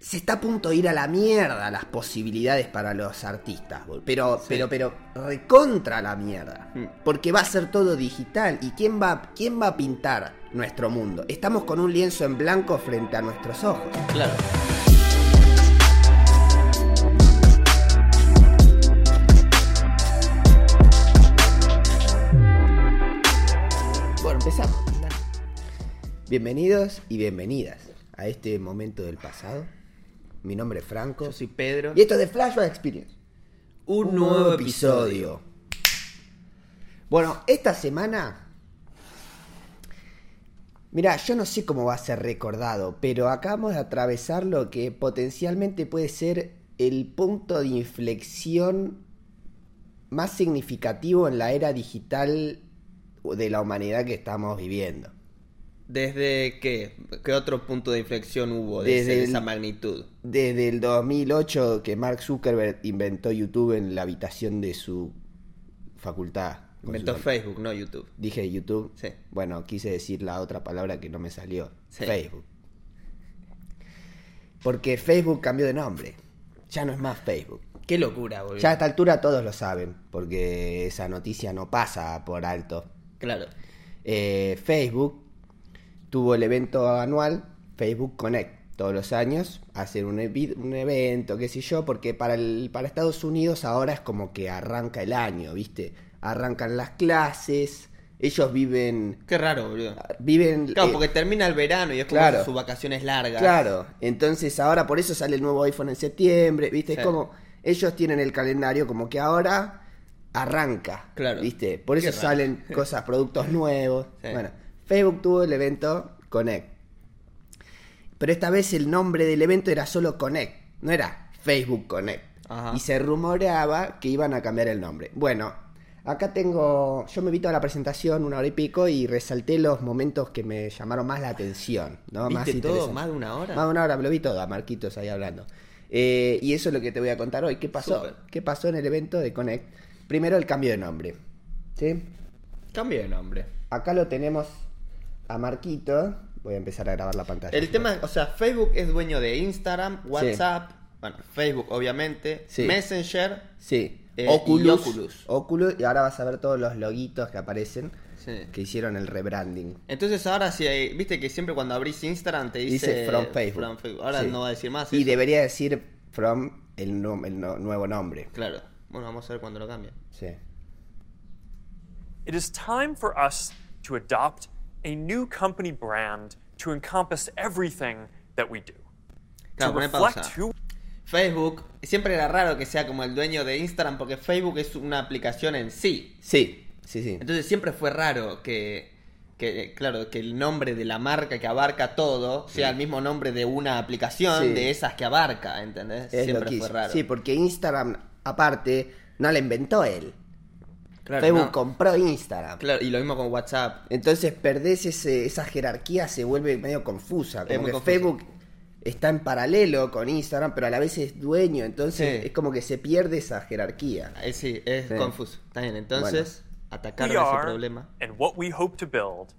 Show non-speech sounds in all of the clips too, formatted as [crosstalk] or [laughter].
se está a punto de ir a la mierda las posibilidades para los artistas, pero, pero, pero recontra la mierda, Mm. porque va a ser todo digital y quién va, quién va a pintar nuestro mundo. Estamos con un lienzo en blanco frente a nuestros ojos. Claro. Bueno, empezamos. Bienvenidos y bienvenidas a este momento del pasado. Mi nombre es Franco. Yo soy Pedro. Y esto es de Flashback Experience. Un nuevo episodio. Bueno, esta semana. Mira, yo no sé cómo va a ser recordado, pero acabamos de atravesar lo que potencialmente puede ser el punto de inflexión más significativo en la era digital de la humanidad que estamos viviendo. ¿Desde qué? ¿Qué otro punto de inflexión hubo de, Desde ese- de el- esa magnitud? Desde el 2008 que Mark Zuckerberg inventó YouTube en la habitación de su facultad. Inventó su- Facebook, no YouTube. Dije YouTube. Sí. Bueno, quise decir la otra palabra que no me salió. Sí. Facebook. Porque Facebook cambió de nombre. Ya no es más Facebook. Qué locura, boludo. Ya a esta altura todos lo saben, porque esa noticia no pasa por alto. Claro. Eh, Facebook tuvo el evento anual Facebook Connect. Todos los años hacen un, un evento, qué sé yo, porque para, el, para Estados Unidos ahora es como que arranca el año, ¿viste? Arrancan las clases, ellos viven... Qué raro, boludo. viven Claro, eh, porque termina el verano y es como claro. sus vacaciones largas. Claro, entonces ahora por eso sale el nuevo iPhone en septiembre, ¿viste? Sí. Es como ellos tienen el calendario como que ahora arranca, Claro. ¿viste? Por Qué eso raro. salen cosas, productos nuevos. [laughs] Sí. Bueno, Facebook tuvo el evento Connect. Pero esta vez el nombre del evento era solo Connect, no era Facebook Connect. Ajá. Y se rumoreaba que iban a cambiar el nombre. Bueno, acá tengo, yo me vi toda la presentación, una hora y pico, y resalté los momentos que me llamaron más la atención, ¿no? más. ¿Más de una hora? Más de una hora, me lo vi todo, a Marquitos ahí hablando. Eh, y eso es lo que te voy a contar hoy. ¿Qué pasó? ¿Qué pasó en el evento de Connect? Primero el cambio de nombre. ¿Sí? Cambio de nombre. Acá lo tenemos a Marquito. Voy a empezar a grabar la pantalla. El tema, o sea, Facebook es dueño de Instagram, WhatsApp, bueno, Facebook obviamente, Sí. Messenger, Sí. Eh, Oculus, y Oculus. Oculus. Y ahora vas a ver todos los loguitos que aparecen. Sí. Que hicieron el rebranding. Entonces ahora si hay, viste que siempre cuando abrís Instagram te dice, Dice from Facebook. from Facebook. Ahora Sí. no va a decir más. Y eso. debería decir from el, no- el no- nuevo nombre. Claro. Bueno, vamos a ver cuando lo cambie. Sí. It is time for us to adopt a new company brand to encompass everything that we do. Claro, to reflect who Facebook, siempre era raro que sea como el dueño de Instagram porque Facebook es una aplicación en sí. Sí, sí, sí. Entonces siempre fue raro que, que, claro, que el nombre de la marca que abarca todo sea el mismo nombre de una aplicación Sí. de esas que abarca, ¿entendés? Es siempre fue raro. Sí, porque Instagram, aparte, no la inventó él. Claro, Facebook no. compró Instagram. Claro, y lo mismo con WhatsApp. Entonces perdés ese, esa jerarquía, se vuelve medio confusa. Como que confuso. Facebook está en paralelo con Instagram, pero a la vez es dueño. Entonces Sí. es como que se pierde esa jerarquía. Eh, sí, es Sí. confuso. Está bien, entonces, atacar we ese problema. and what we hope to build.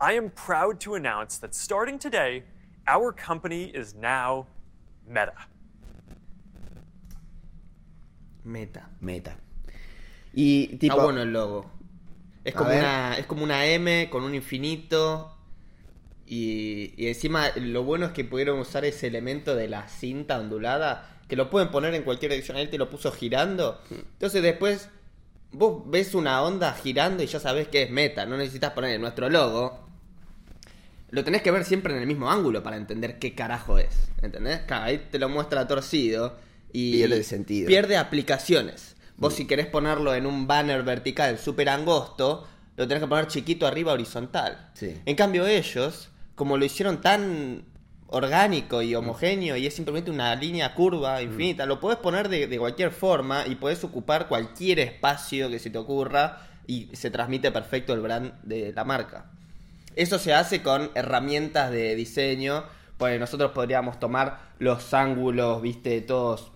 I am proud to announce that starting today, our company is now Meta. Meta. Meta. Y tipo. Está bueno el logo. Es como, ver. una, es como una M con un infinito. Y, y encima lo bueno es que pudieron usar ese elemento de la cinta ondulada. Que lo pueden poner en cualquier dirección. Él te lo puso girando. Entonces después vos ves una onda girando y ya sabés que es meta. No necesitas poner nuestro logo. Lo tenés que ver siempre en el mismo ángulo para entender qué carajo es. ¿Entendés? Claro, ahí te lo muestra torcido. Y Pierde sentido. Pierde aplicaciones. Vos si querés ponerlo en un banner vertical súper angosto, lo tenés que poner chiquito arriba horizontal. Sí. En cambio ellos, como lo hicieron tan orgánico y homogéneo y es simplemente una línea curva infinita, lo podés poner de, de cualquier forma y podés ocupar cualquier espacio que se te ocurra y se transmite perfecto el brand de la marca. Eso se hace con herramientas de diseño, pues nosotros podríamos tomar los ángulos, viste, todos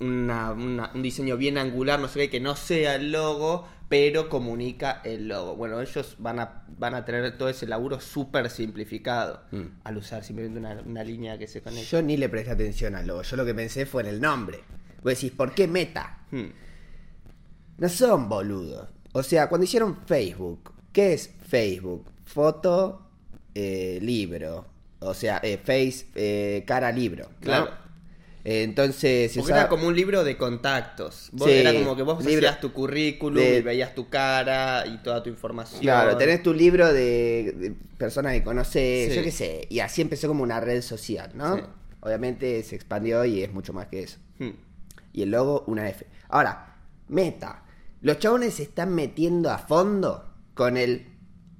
una- una- un diseño bien angular, no sé qué, que no sea el logo, pero comunica el logo. Bueno, ellos van a, van a tener todo ese laburo súper simplificado Mm. al usar simplemente una, una línea que se conecta. Yo ni le presté atención al logo. Yo lo que pensé fue en el nombre. Vos decís, ¿por qué Meta? Hmm. No son boludos. O sea, cuando hicieron Facebook, ¿qué es Facebook? Foto, eh, libro. O sea, eh, face, eh, cara, libro. Claro. Entonces, Porque era como un libro de contactos. Vos Sí, era como que vos libro hacías tu currículum de- y veías tu cara y toda tu información. Claro, tenés tu libro de, de personas que conocés, Sí. yo qué sé. Y así empezó como una red social, ¿no? Sí. Obviamente se expandió y es mucho más que eso. Hmm. Y el logo, una F. Ahora, meta. Los chabones se están metiendo a fondo con el,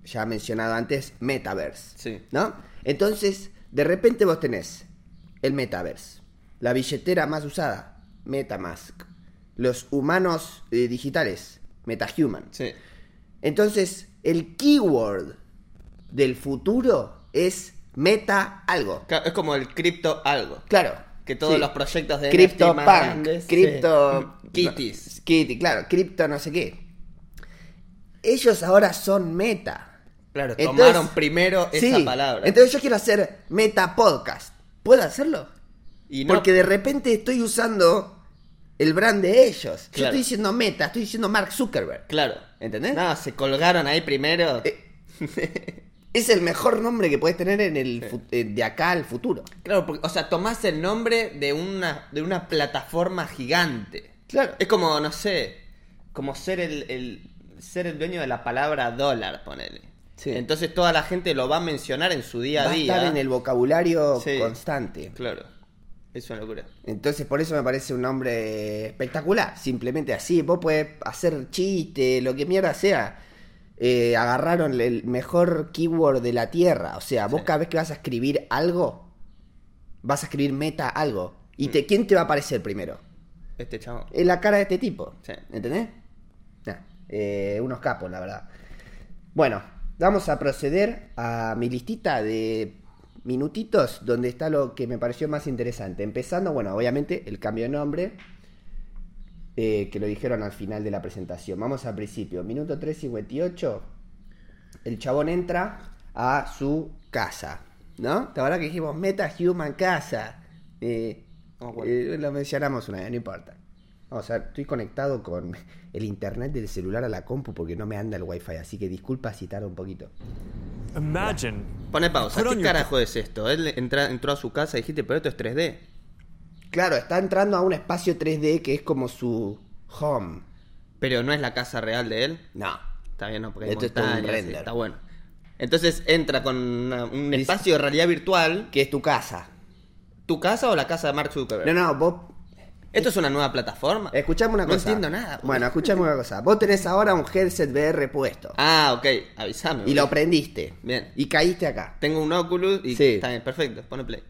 ya mencionado antes, metaverse. Sí. ¿No? Entonces, de repente vos tenés el metaverse. La billetera más usada, Metamask. Los humanos eh, digitales, MetaHuman. Sí. Entonces, el keyword del futuro es meta algo. Es como el cripto algo. Claro. Que todos sí. los proyectos de Crypto NFT más grandes, sí. [laughs] Kitties. no, Kitty, claro, Crypto no sé qué. Ellos ahora son meta. Claro, Entonces- tomaron primero esa Sí, palabra. Entonces yo quiero hacer meta podcast. ¿Puedo hacerlo? Y no, Porque de repente estoy usando el brand de ellos. Yo Claro. estoy diciendo meta, estoy diciendo Mark Zuckerberg. Claro. ¿Entendés? No, se colgaron ahí primero. Eh, [laughs] Es el mejor nombre que puedes tener en el eh, de acá al futuro. Claro, porque, o sea, tomás el nombre de una, de una plataforma gigante. Claro. Es como, no sé, como ser el, el- ser el dueño de la palabra dólar, ponele. Sí. Entonces toda la gente lo va a mencionar en su día Va a a día. estar en el vocabulario Sí. constante. Claro. Es una locura. Entonces por eso me parece un nombre espectacular. Simplemente así. Vos podés hacer chiste, lo que mierda sea. Eh, agarraron el mejor keyword de la tierra. O sea, vos Sí. cada vez que vas a escribir algo, vas a escribir meta algo. ¿Y Mm. te, quién te va a aparecer primero? Este chavo. Es la cara de este tipo. Sí. ¿Entendés? Nah, eh, unos capos, la verdad. Bueno, vamos a proceder a mi listita de minutitos donde está lo que me pareció más interesante. Empezando, bueno, obviamente el cambio de nombre, eh, que lo dijeron al final de la presentación. Vamos al principio. Minuto 3.58. El chabón entra a su casa. ¿No? ¿Te acuerdas que dijimos Meta Human Casa? Eh, eh, lo mencionamos una vez, no importa. Vamos a ver, estoy conectado con [laughs] el internet del celular a la compu porque no me anda el wifi, así que disculpa si tarda un poquito. Imagine Pone pausa. ¿Qué carajo es esto? Él entra- entró a su casa y dijiste, pero esto es 3D. Claro, está entrando a un espacio 3D que es como su home. Pero no es la casa real de él. No. Está bien, no, porque hay Esto es un render. está bueno. Entonces entra con una- un espacio de realidad virtual. Que es tu casa. ¿Tu casa o la casa de Mark Zuckerberg? No, no, vos ¿Esto es una nueva plataforma? Escuchame una No cosa. entiendo nada. Bueno, escuchame una cosa. Vos tenés ahora un headset VR puesto. Ah, ok. Avísame. y lo prendiste. Bien. Y caíste acá. Tengo un Oculus y Sí. está bien, perfecto. Pone play.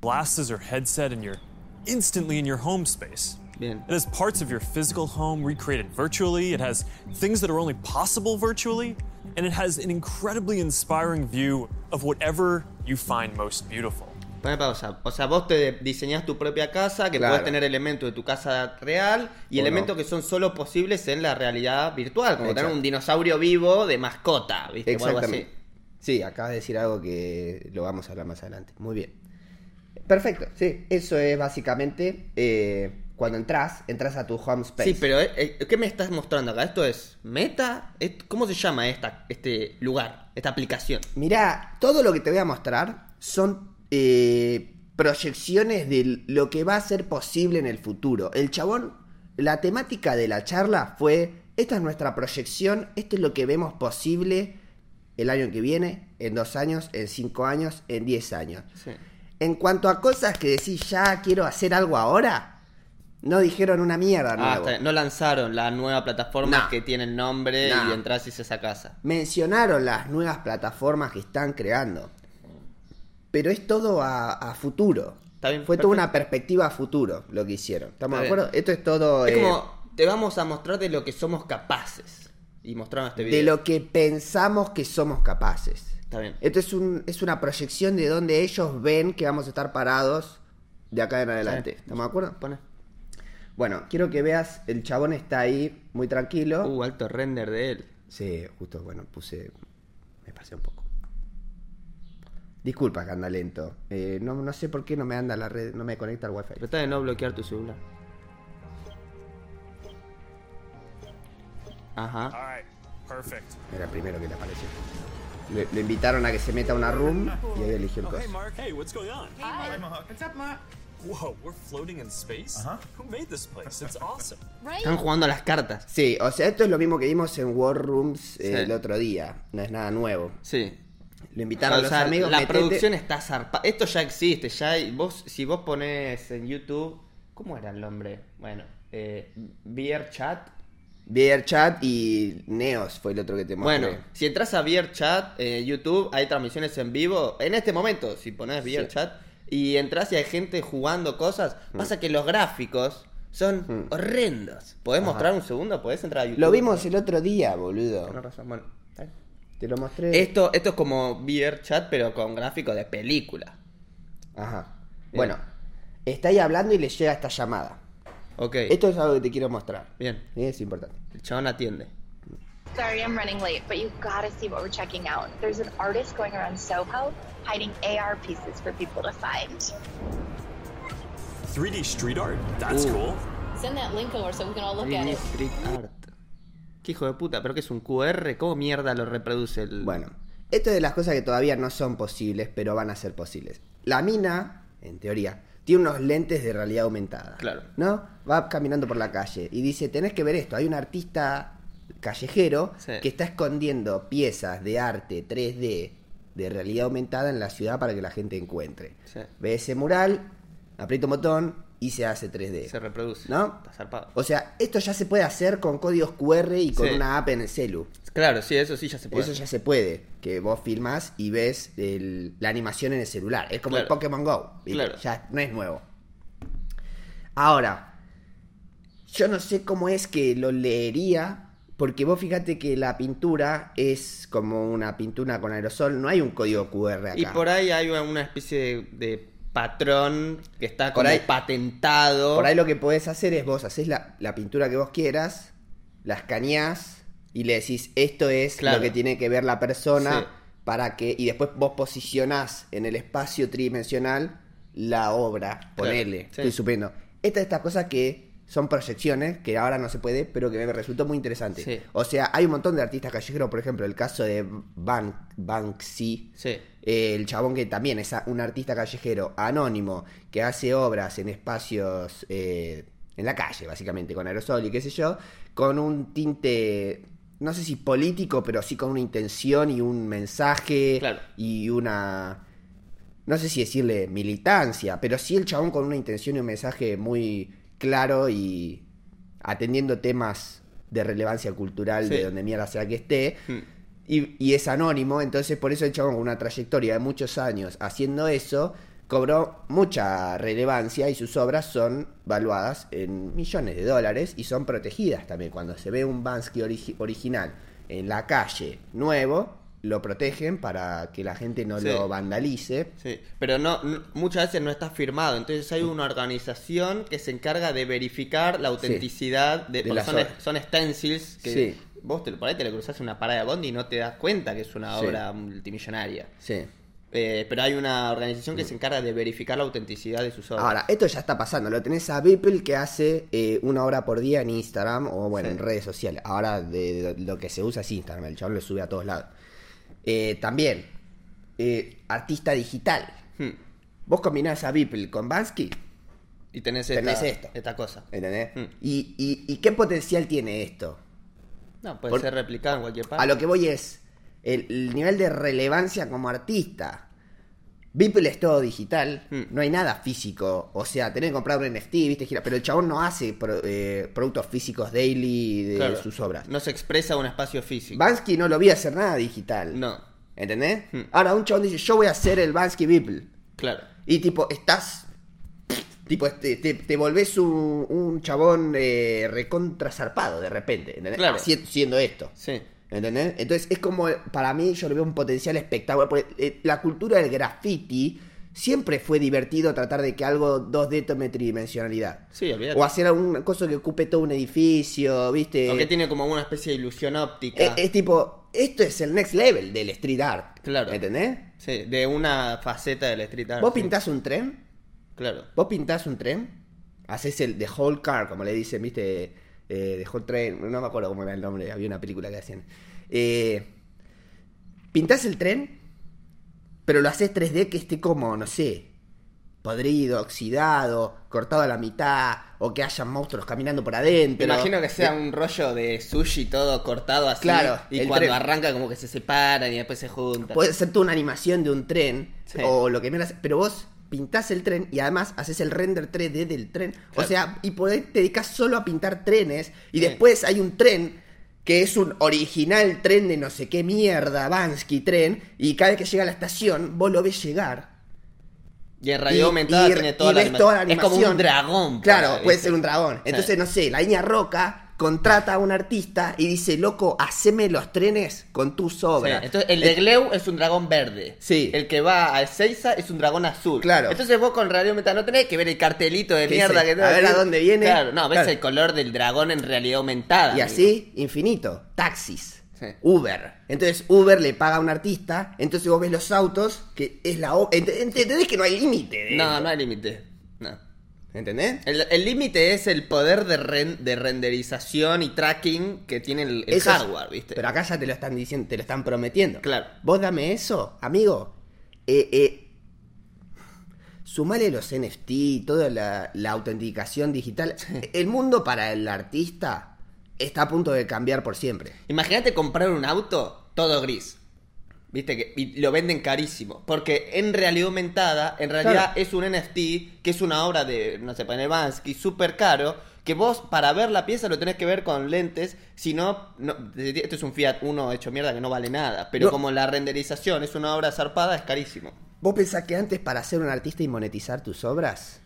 glasses or headset and you're instantly in your home space. Bien. It has parts of your physical home recreated virtually, it has things that are only possible virtually, and it has an incredibly inspiring view of whatever you find most beautiful. Pausa. O sea, vos te diseñás tu propia casa, que Claro. puedes tener elementos de tu casa real y O elementos no. que son solo posibles en la realidad virtual, como Exacto. tener un dinosaurio vivo de mascota, ¿viste? O algo así. Exactamente. Sí, acabas de decir algo que lo vamos a hablar más adelante. Muy bien. Perfecto, sí. Eso es básicamente eh, cuando entras, entras a tu home space. Sí, pero eh, eh, ¿qué me estás mostrando acá? ¿Esto es Meta? ¿Es- ¿Cómo se llama esta, este lugar, esta aplicación? Mirá, todo lo que te voy a mostrar son eh, proyecciones de lo que va a ser posible en el futuro. El chabón, la temática de la charla fue, esta es nuestra proyección, esto es lo que vemos posible el año que viene, en dos años, en cinco años, en diez años. Sí. En cuanto a cosas que decís, ya quiero hacer algo ahora, no dijeron una mierda Ah, nuevo. no lanzaron la nueva plataforma No. que tiene el nombre No. y entras y es esa casa. mencionaron las nuevas plataformas que están creando. Pero es todo a, a futuro. Está bien, Fue toda una perspectiva a futuro lo que hicieron. ¿Estamos Está de bien. acuerdo? Esto es todo Es eh, como, te vamos a mostrar de lo que somos capaces. Y mostraron este video. de lo que pensamos que somos capaces. Está bien. Esto es, un, es una proyección de donde ellos ven que vamos a estar parados de acá en adelante. ¿Estamos de acuerdo? Pone. Bueno, quiero que veas, el chabón está ahí muy tranquilo. Uh, alto render de él. Sí, justo, bueno, puse. Me pasé un poco. Disculpa que anda lento. Eh, no, no sé por qué no me anda la red, no me conecta al wifi. Trata de no bloquear tu celular. Ajá. Era el primero que le apareció. Le, le invitaron a que se meta a una room y ahí eligió el hey, coso. Mark. Hey, what's going on? What's up, Mark? Whoa, we're floating in space? Who made this place? It's awesome. [laughs] Right? Están jugando a las cartas. Sí, o sea, esto es lo mismo que vimos en War Rooms eh, Sí. el otro día. No es nada nuevo. Sí. Lo invitaron a los sea, amigos. la metete- producción está zarpada. Esto ya existe, ya hay- vos, si vos pones en YouTube, ¿cómo era el nombre? Bueno, eh, Beer Chat. Beer Chat y Neos fue el otro que te mostré. Bueno, si entras a Beer Chat en YouTube, hay transmisiones en vivo. En este momento, si pones Beer Sí. Chat y entras y hay gente jugando cosas, pasa que los gráficos son horrendos. ¿Podés mostrar un segundo? ¿Podés entrar a YouTube? Lo vimos el otro día, boludo. Tenés razón, bueno. Te lo mostré. Esto, esto es como Beer Chat, pero con gráficos de película. Ajá. Bien. Bueno, está ahí hablando y le llega esta llamada. Ok, Esto es algo que te quiero mostrar. bien. Sí, Es importante. El chabón atiende. Sorry, I'm running late, but you gotta see what we're checking out. There's an artist going around Soho hiding AR pieces for people to find. 3D street art? That's Ooh. cool. Send that link over so we can all look at 3D it. Street Art. Qué hijo de puta, pero que es un QR, ¿cómo mierda lo reproduce el. Bueno, esto es de las cosas que todavía no son posibles, pero van a ser posibles. La mina, en teoría, tiene unos lentes de realidad aumentada. Claro. ¿No? Va caminando por la calle y dice, tenés que ver esto, hay un artista callejero Sí. que está escondiendo piezas de arte 3D de realidad aumentada en la ciudad para que la gente encuentre. Sí. Ve ese mural, aprieta un botón y se hace 3D. Se reproduce. ¿No? Está zarpado. O sea, esto ya se puede hacer con códigos QR y con Sí. una app en el celu. Claro, sí, eso sí ya se puede. Eso ya se puede, que vos filmas y ves el- la animación en el celular. Es como el. Pokémon Go. Claro. Ya no es nuevo. Ahora, yo no sé cómo es que lo leería, porque vos fíjate que la pintura es como una pintura con aerosol, no hay un código QR acá. Y por ahí hay una especie de, de patrón que está Por como ahí- patentado. Por ahí lo que podés hacer es vos haces la, la pintura que vos quieras, la escaneás y le decís esto es Claro. lo que tiene que ver la persona Sí. para que. Y después vos posicionás en el espacio tridimensional la obra. Ponele. sí. Estoy supiendo. Esta estas cosas que son proyecciones, que ahora no se puede, pero que me resultó muy interesante. Sí. O sea, hay un montón de artistas callejeros, por ejemplo, el caso de Ban Banksy. Sí. Eh, el chabón que también es un artista callejero anónimo que hace obras en espacios eh, en la calle, básicamente, con aerosol y qué sé yo, con un tinte, no sé si político, pero sí con una intención y un mensaje Claro. y una, no sé si decirle militancia, pero sí el chabón con una intención y un mensaje muy claro y atendiendo temas de relevancia cultural Sí. de donde mierda sea que esté. Hmm. Y, y es anónimo, entonces por eso el chabón con una trayectoria de muchos años haciendo eso, cobró mucha relevancia y sus obras son valuadas en millones de dólares y son protegidas también. Cuando se ve un Bansky origi- original en la calle nuevo, lo protegen para que la gente no Sí. lo vandalice. Sí, pero no, no- muchas veces no está firmado, entonces hay una organización que se encarga de verificar la autenticidad de, De las son, son stencils que Sí. Vos te, por ahí te lo cruzás en una parada de bondi y no te das cuenta que es una Sí. obra multimillonaria. Sí. Eh, pero hay una organización que se encarga de verificar la autenticidad de sus obras. Ahora, esto ya está pasando. Lo tenés a Beeple que hace eh, una hora por día en Instagram o bueno, Sí. en redes sociales. Ahora de, de- lo que se usa es Instagram. El chabón lo sube a todos lados. Eh, también, artista digital. Hmm. Vos combinás a Beeple con Bansky, Y tenés, tenés esta, esto. esta cosa. ¿entendés? Hmm. Y, y- y qué potencial tiene esto? No, puede Por- ser replicado en cualquier parte. A lo que voy es el, el nivel de relevancia como artista. Beeple es todo digital, Hmm. no hay nada físico. O sea, tenés que comprar un NFT, viste, gira, pero el chabón no hace pro- eh, productos físicos daily de Claro. sus obras. No se expresa un espacio físico. Bansky no lo vi hacer nada digital. No, ¿Entendés? Hmm. Ahora un chabón dice, yo voy a hacer el Bansky Beeple. claro. Y tipo, estás. Tipo, te, te, te volvés un, un chabón eh, recontra zarpado de repente. ¿entendés? Claro. Haci- siendo esto. Sí. ¿Entendés? Entonces es como, para mí yo le veo un potencial espectacular. porque, eh, la cultura del graffiti siempre fue divertido tratar de que algo 2D tome tridimensionalidad. Sí, olvídate. O hacer una cosa que ocupe todo un edificio, ¿viste? O que tiene como una especie de ilusión óptica. es, es tipo, esto es el next level del street art. Claro. ¿Entendés? Sí, de una faceta del street art. Vos sí. pintás un tren, Claro. vos pintás un tren, haces el the whole car, como le dicen, ¿viste? Eh, the whole train, no me acuerdo cómo era el nombre, había una película que hacían. Eh, pintás el tren, pero lo haces 3D que esté como, no sé, podrido, oxidado, cortado a la mitad, o que haya monstruos caminando por adentro. Me imagino que sea un rollo de sushi todo cortado así. Claro, Y cuando tren. arranca como que se separan y después se juntan. Puede ser toda una animación de un tren Sí. o lo que menos, pero vos pintás el tren y además haces el render 3D del tren. O sea, y ahí te dedicas solo a pintar trenes y Sí. después hay un tren que es un original tren de no sé qué mierda, Bansky tren, y cada vez que llega a la estación vos lo ves llegar. y en realidad y- aumentada y- tiene y toda la, ves toda la Es como animación. un dragón. Claro, puede ser un dragón. Entonces, no sé, la Iña Roca contrata a un artista y dice, loco, haceme los trenes con tus Sí, obras. entonces el de Gleu es un dragón verde. Sí. El que va a Ezeiza es un dragón azul. Claro. Entonces vos con realidad aumentada no tenés que ver el cartelito de ¿Qué mierda que A ver a dónde viene. Claro, no, ves Claro. el color del dragón en realidad aumentada. Y amigo. así, infinito. Taxis. Sí. Uber. Entonces Uber le paga a un artista. Entonces vos ves los autos, que es la... ¿Entendés que no hay límite? No, no hay límite. ¿Entendés? El límite es el poder de, ren- de renderización y tracking que tiene el, el Eso es- hardware, ¿viste? Pero acá ya te lo están diciendo, te lo están prometiendo. Claro. Vos dame eso, amigo. Eh, eh, sumale los NFT, toda la, la autenticación digital. El mundo para el artista está a punto de cambiar por siempre. Imagínate comprar un auto todo gris. Viste que y lo venden carísimo. Porque en realidad aumentada, en realidad Claro. es un NFT, que es una obra de, no sé, Bansky, súper caro. Que vos para ver la pieza lo tenés que ver con lentes. Si no, no- esto es un Fiat 1 hecho mierda que no vale nada. Pero No. como la renderización es una obra zarpada, es carísimo. ¿Vos pensás que antes para ser un artista y monetizar tus obras,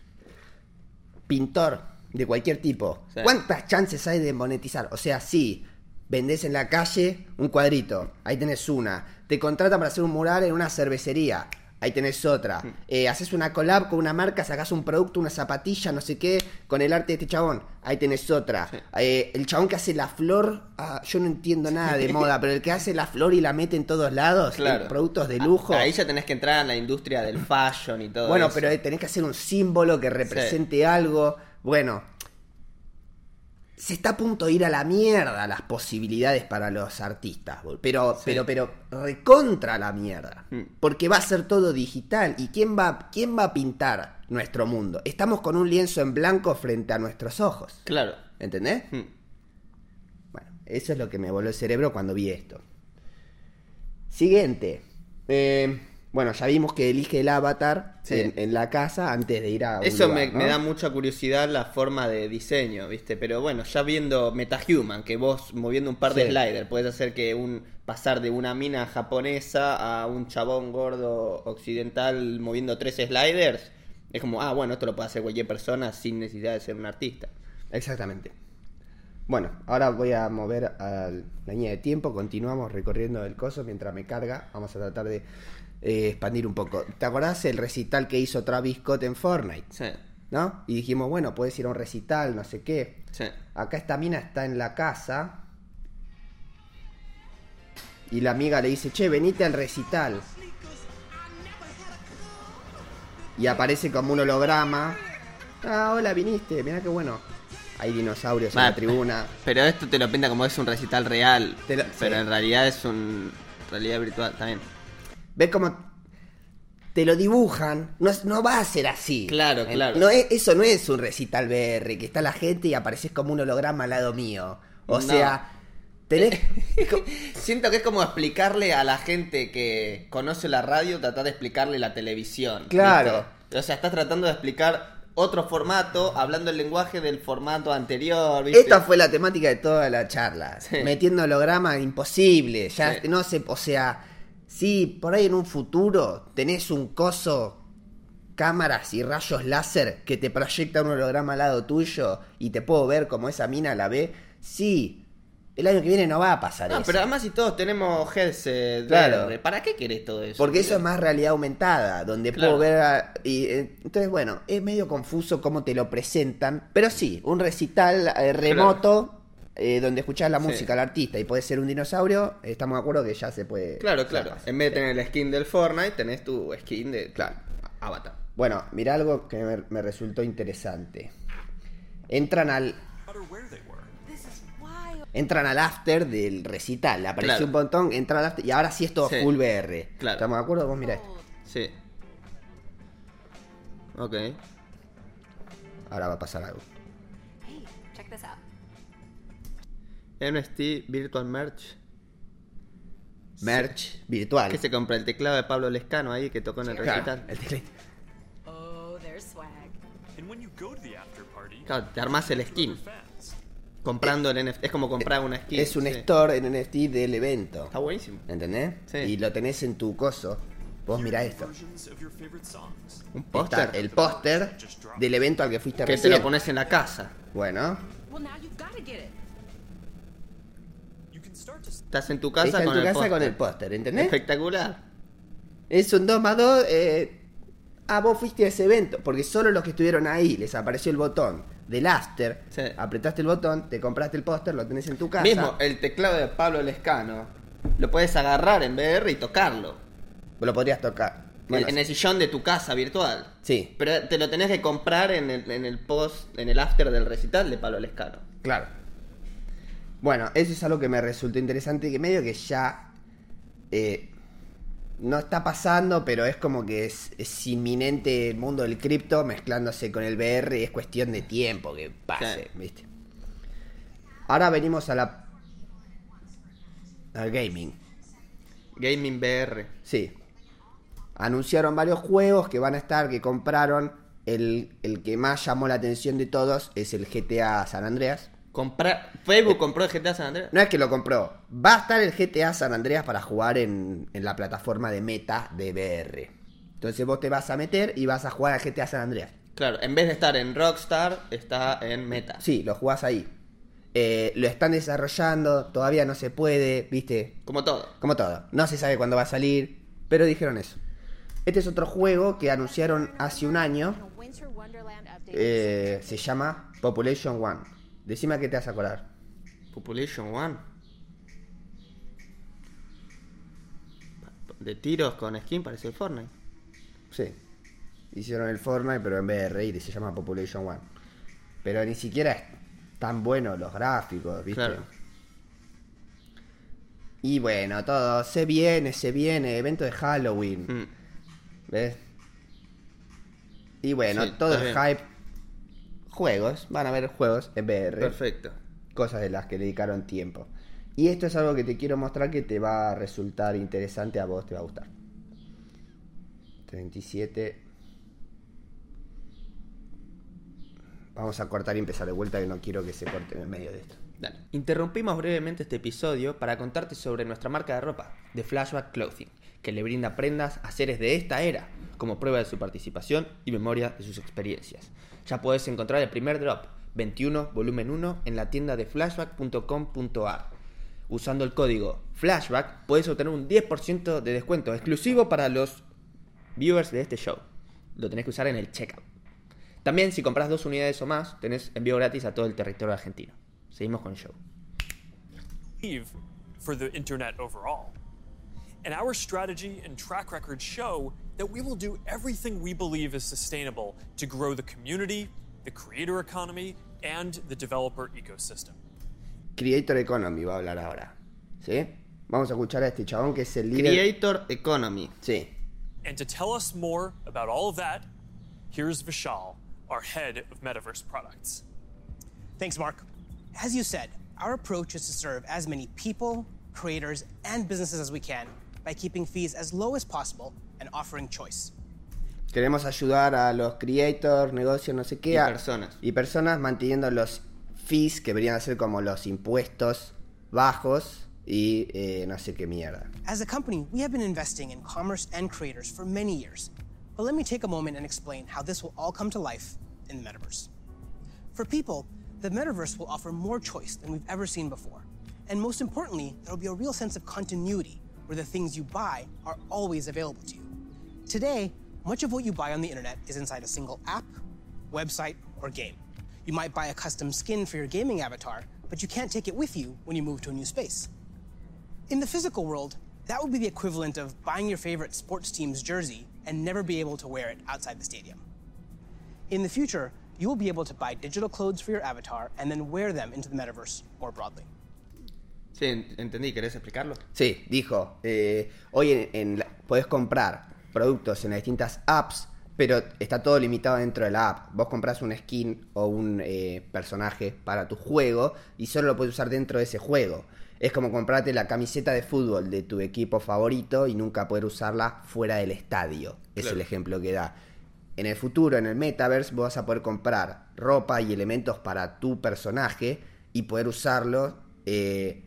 pintor de cualquier tipo, Sí. ¿cuántas chances hay de monetizar? O sea, sí, vendés en la calle un cuadrito, ahí tenés una. Te contratan para hacer un mural en una cervecería, ahí tenés otra. Mm. Eh, haces una collab con una marca, sacás un producto, una zapatilla, no sé qué, con el arte de este chabón, ahí tenés otra. Eh, el chabón que hace la flor, ah, yo no entiendo nada de [laughs] moda, pero el que hace la flor y la mete en todos lados, Claro. en productos de lujo. Ahí ya tenés que entrar en la industria del fashion y todo Bueno, eso. pero tenés que hacer un símbolo que represente algo. Bueno, se está a punto de ir a la mierda las posibilidades para los artistas. Pero, pero, pero, recontra la mierda. Mm. Porque va a ser todo digital. ¿Y quién va, quién va a pintar nuestro mundo? Estamos con un lienzo en blanco frente a nuestros ojos. Claro. ¿Entendés? Mm. Bueno, eso es lo que me voló el cerebro cuando vi esto. Siguiente. Eh, bueno, ya vimos que elige el avatar Sí. en, en la casa antes de ir a un Eso lugar, me, ¿no? me da mucha curiosidad la forma de diseño, ¿viste? Pero bueno, ya viendo MetaHuman, que vos moviendo un par de Sí. sliders puedes hacer que un pasar de una mina japonesa a un chabón gordo occidental moviendo tres sliders, es como, ah, bueno, esto lo puede hacer cualquier persona sin necesidad de ser un artista. Exactamente. Bueno, ahora voy a mover a la línea de tiempo. Continuamos recorriendo el coso mientras me carga. Vamos a tratar de eh, expandir un poco. ¿Te acordás el recital que hizo Travis Scott en Fortnite? Sí, ¿No? Y dijimos, bueno, puedes ir a un recital, no sé qué. sí. Acá esta mina está en la casa. Y la amiga le dice, che, venite al recital. Y aparece como un holograma. Ah, hola, viniste, mirá qué bueno. Hay dinosaurios en la tribuna. Pero esto te lo pinta como es un recital real, lo- pero sí. en realidad es un realidad virtual también. ¿Ves cómo te lo dibujan? No, es- no va a ser así. Claro, Eh, claro. No es, eso no es un recital BR, que está la gente y apareces como un holograma al lado mío. O No. sea, tenés... [laughs] Siento que es como explicarle a la gente que conoce la radio, tratar de explicarle la televisión. Claro. ¿viste? O sea, estás tratando de explicar otro formato, hablando el lenguaje del formato anterior, ¿viste? Esta fue la temática de toda la charla. Sí. Metiendo holograma, imposible. Ya Sí. no sé, o sea, si por ahí en un futuro tenés un coso, cámaras y rayos láser que te proyecta un holograma al lado tuyo y te puedo ver como esa mina la ve, sí. El año que viene no va a pasar No, eso. pero además si todos tenemos headset, Claro. verde, ¿para qué querés todo eso? Porque eso es más realidad aumentada, donde Claro. puedo ver... a- y, eh, entonces, bueno, es medio confuso cómo te lo presentan, pero sí, un recital eh, remoto eh, donde escuchás la música al artista y puede ser un dinosaurio, estamos de acuerdo que ya se puede... Claro, claro. En vez de tener el skin del Fortnite, tenés tu skin de Claro. Avatar. Bueno, mira algo que me, me resultó interesante. Entran al, entran al after del recital, apareció Claro. un montón, entran al after y ahora sí es todo Sí. full VR. Claro. ¿Estamos de acuerdo? Vos mirá esto. Sí. Ok. Ahora va a pasar algo. NFT Virtual Merch. Merch virtual. Que se compra el teclado de Pablo Lescano ahí que tocó en el Claro, recital. el teclado. Oh, there's swag. And when you go to the after party, Claro, te armás el skin. Comprando el NFT. Es como comprar una skin. Es un sí. store en NFT del evento. Está buenísimo. ¿Entendés? Sí. Y lo tenés en tu coso. Vos mirá esto. Versions of your favorite songs. Un póster. el póster del evento al que fuiste Que te recién. lo pones en la casa. Bueno, Well, now you've got to get it. You can start to Estás en tu casa está en con tu el casa póster. con el póster, ¿entendés? Espectacular. Es un 2 más 2. Eh... Ah, vos fuiste a ese evento. Porque solo los que estuvieron ahí les apareció el botón del after. Sí. Apretaste el botón, te compraste el póster, lo tenés en tu casa. Mismo, el teclado de Pablo Lescano. Lo puedes agarrar en VR y tocarlo. Lo podrías tocar. Bueno, en el sillón de tu casa virtual. Sí, Pero te lo tenés que comprar en el, en el post, en el after del recital de Pablo Lescano. claro. Bueno, eso es algo que me resultó interesante. Que medio que ya. eh, no está pasando, pero es como que es, es inminente el mundo del cripto mezclándose con el VR y es cuestión de tiempo que pase, Sí. ¿viste? Ahora venimos a la. al gaming. Gaming VR. Sí. Anunciaron varios juegos que van a estar, que compraron. El, el que más llamó la atención de todos es el GTA San Andreas. Comprar... Facebook compró el GTA San Andreas. No es que lo compró. Va a estar el GTA San Andreas para jugar en, en la plataforma de meta de VR. Entonces vos te vas a meter y vas a jugar al GTA San Andreas. Claro, en vez de estar en Rockstar, está en Meta. Sí, lo jugás ahí. Eh, lo están desarrollando, todavía no se puede, viste, Como todo. como todo. No se sabe cuándo va a salir, pero dijeron eso. Este es otro juego que anunciaron hace un año. Eh, se llama Population One. Decime a qué te vas a acordar. Population One. De tiros con skin parece el Fortnite. Sí. Hicieron el Fortnite, pero en VR y se llama Population One. Pero ni siquiera es tan bueno los gráficos, ¿viste? Claro. Y bueno, todo. Se viene, se viene. Evento de Halloween. Mm. ¿Ves? Y bueno, Sí, todo el hype. Juegos. Van a haber juegos en VR. Perfecto. Cosas de las que le dedicaron tiempo. Y esto es algo que te quiero mostrar que te va a resultar interesante. A vos te va a gustar. 37. Vamos a cortar y empezar de vuelta que no quiero que se corte en el medio de esto. Dale. Interrumpimos brevemente este episodio para contarte sobre nuestra marca de ropa, The Flashback Clothing, que le brinda prendas a seres de esta era, como prueba de su participación y memoria de sus experiencias. Ya puedes encontrar el primer drop, 21, volumen 1, en la tienda de flashback.com.ar. Usando el código Flashback puedes obtener un 10% de descuento exclusivo para los viewers de este show. Lo tenés que usar en el checkout. También, si compras dos unidades o más, tenés envío gratis a todo el territorio argentino. Seguimos con el show. And our strategy and track record show that we will do everything we believe is sustainable to grow the community, the creator economy, and the developer ecosystem. Creator Economy va a hablar ahora. ¿Sí? Vamos a escuchar a este chabón que es el líder. Creator Economy. Sí. And to tell us more about all of that, here's Vishal, our head of metaverse products. Thanks, Mark. As you said, our approach is to serve as many people, creators, and businesses as we can by keeping fees as low as possible and offering choice. Queremos ayudar a los creators, negocios, no sé qué. Y a- personas. Y personas manteniendo los fees que deberían ser como los impuestos bajos y eh, no sé qué mierda. As a company, we have been investing in commerce and creators for many years. But let me take a moment and explain how this will all come to life in the metaverse. For people, the metaverse will offer more choice than we've ever seen before. And most importantly, there'll be a real sense of continuity where the things you buy are always available to you. Today, much of what you buy on the internet is inside a single app, website, or game. You might buy a custom skin for your gaming avatar, but you can't take it with you when you move to a new space. In the physical world, that would be the equivalent of buying your favorite sports team's jersey and never be able to wear it outside the stadium. In the future, you will be able to buy digital clothes for your avatar and then wear them into the metaverse more broadly. Sí, en- entendí, ¿querés explicarlo? Sí, dijo, eh, hoy en, en la- podés comprar productos en las distintas apps, pero está todo limitado dentro de la app. Vos compras un skin o un eh, personaje para tu juego y solo lo puedes usar dentro de ese juego. Es como comprarte la camiseta de fútbol de tu equipo favorito y nunca poder usarla fuera del estadio. Es Claro. el ejemplo que da. En el futuro, en el metaverse, vos vas a poder comprar ropa y elementos para tu personaje y poder usarlo eh,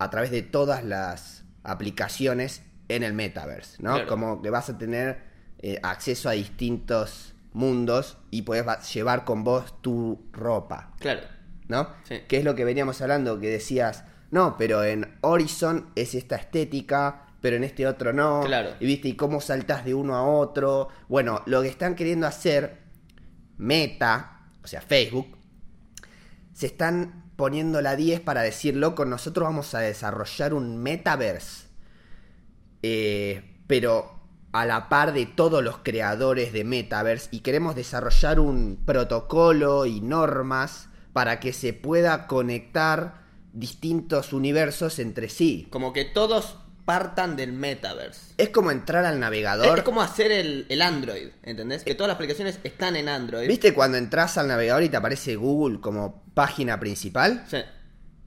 a través de todas las aplicaciones en el metaverse, ¿no? Claro. Como que vas a tener eh, acceso a distintos mundos y podés va- llevar con vos tu ropa, Claro. ¿no? Sí. Que es lo que veníamos hablando, que decías, no, pero en Horizon es esta estética, pero en este otro no. Claro. Y viste, y cómo saltas de uno a otro. Bueno, lo que están queriendo hacer, Meta, o sea, Facebook, se están poniendo la 10 para decir, loco, nosotros vamos a desarrollar un metaverse. Eh, pero a la par de todos los creadores de metaverse y queremos desarrollar un protocolo y normas para que se pueda conectar distintos universos entre sí. Como que todos partan del metaverse. Es como entrar al navegador. es como hacer el, el Android, ¿entendés? Que todas las aplicaciones están en Android. ¿Viste cuando entras al navegador y te aparece Google como página principal? Sí,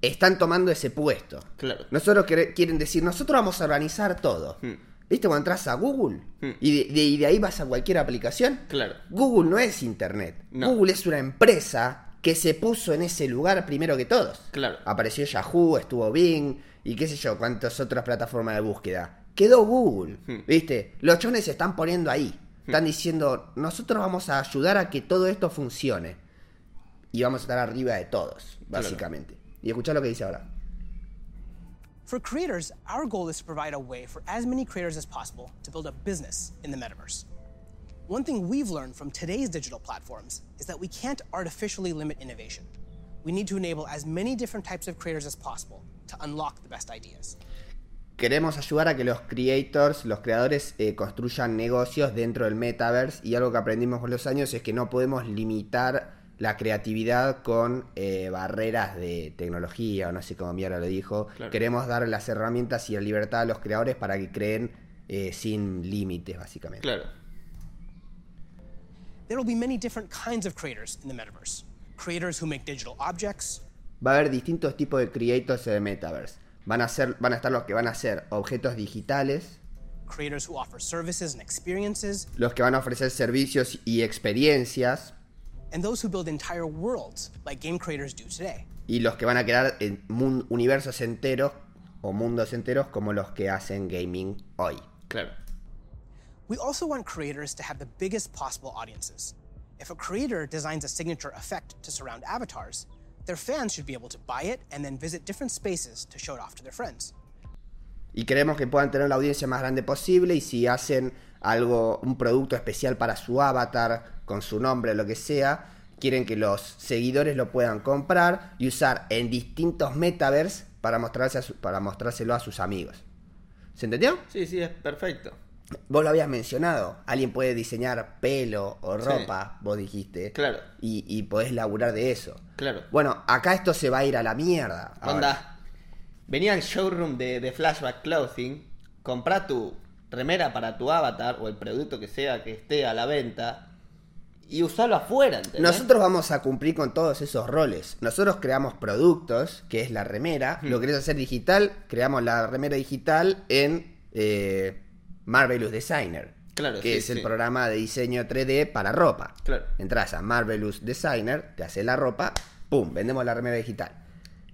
Están tomando ese puesto. claro. Nosotros quieren decir, nosotros vamos a organizar todo. Hmm. ¿Viste cuando entras a Google? Hmm. Y, de, de- y de ahí vas a cualquier aplicación. Claro. Google no es Internet. No. Google es una empresa que se puso en ese lugar primero que todos. Claro. Apareció Yahoo, estuvo Bing y qué sé yo, cuántas otras plataformas de búsqueda. Quedó Google. Hmm. ¿Viste? Los chones se están poniendo ahí. Están diciendo, nosotros vamos a ayudar a que todo esto funcione. Y vamos a estar arriba de todos, Claro. básicamente. Y escuchá lo que dice ahora. For creators, our goal is to provide a way for as many creators as possible to build a business in the metaverse. One thing we've learned from today's digital platforms is that we can't artificially limit innovation. We need to enable as many different types of creators as possible to unlock the best ideas. Queremos ayudar a que los creators, los creadores, eh, construyan negocios dentro del metaverse. Y algo que aprendimos con los años es que no podemos limitar la creatividad con eh, barreras de tecnología, o no sé cómo Miara lo dijo. Claro. Queremos dar las herramientas y la libertad a los creadores para que creen eh, sin límites, básicamente. Claro. There will be many different kinds of creators in the metaverse. Creators who make digital objects, Va a haber distintos tipos de creators en el metaverse. Van a, ser, van a estar los que van a ser objetos digitales, creators who offer services and experiences, los que van a ofrecer servicios y experiencias, and those who build entire worlds like game creators do today. y los que van a crear en universos enteros o mundos enteros como los que hacen gaming hoy. Claro. We also want creators to have the biggest possible audiences. If a creator designs a signature effect to surround avatars, their fans should be able to buy it and then visit different spaces to show it off to their friends. Y queremos que puedan tener la audiencia más grande posible y si hacen algo, un producto especial para su avatar, con su nombre o lo que sea, quieren que los seguidores lo puedan comprar y usar en distintos metaverse para, mostrarse a su- para mostrárselo a sus amigos. ¿Se entendió? Sí, sí, es perfecto. Vos lo habías mencionado. Alguien puede diseñar pelo o Sí. ropa, vos dijiste. Claro. Y, y podés laburar de eso. Claro. Bueno, acá esto se va a ir a la mierda. Onda, venía al showroom de, de Flashback Clothing, comprá tu remera para tu avatar o el producto que sea que esté a la venta y usarlo afuera, ¿entendés? Nosotros vamos a cumplir con todos esos roles. Nosotros creamos productos, que es la remera. Lo querés hacer digital, creamos la remera digital en eh, Marvelous Designer. Claro, que sí, es el sí. programa de diseño 3D para ropa. Claro. Entras a Marvelous Designer, te hace la ropa, ¡pum! Vendemos la remera digital.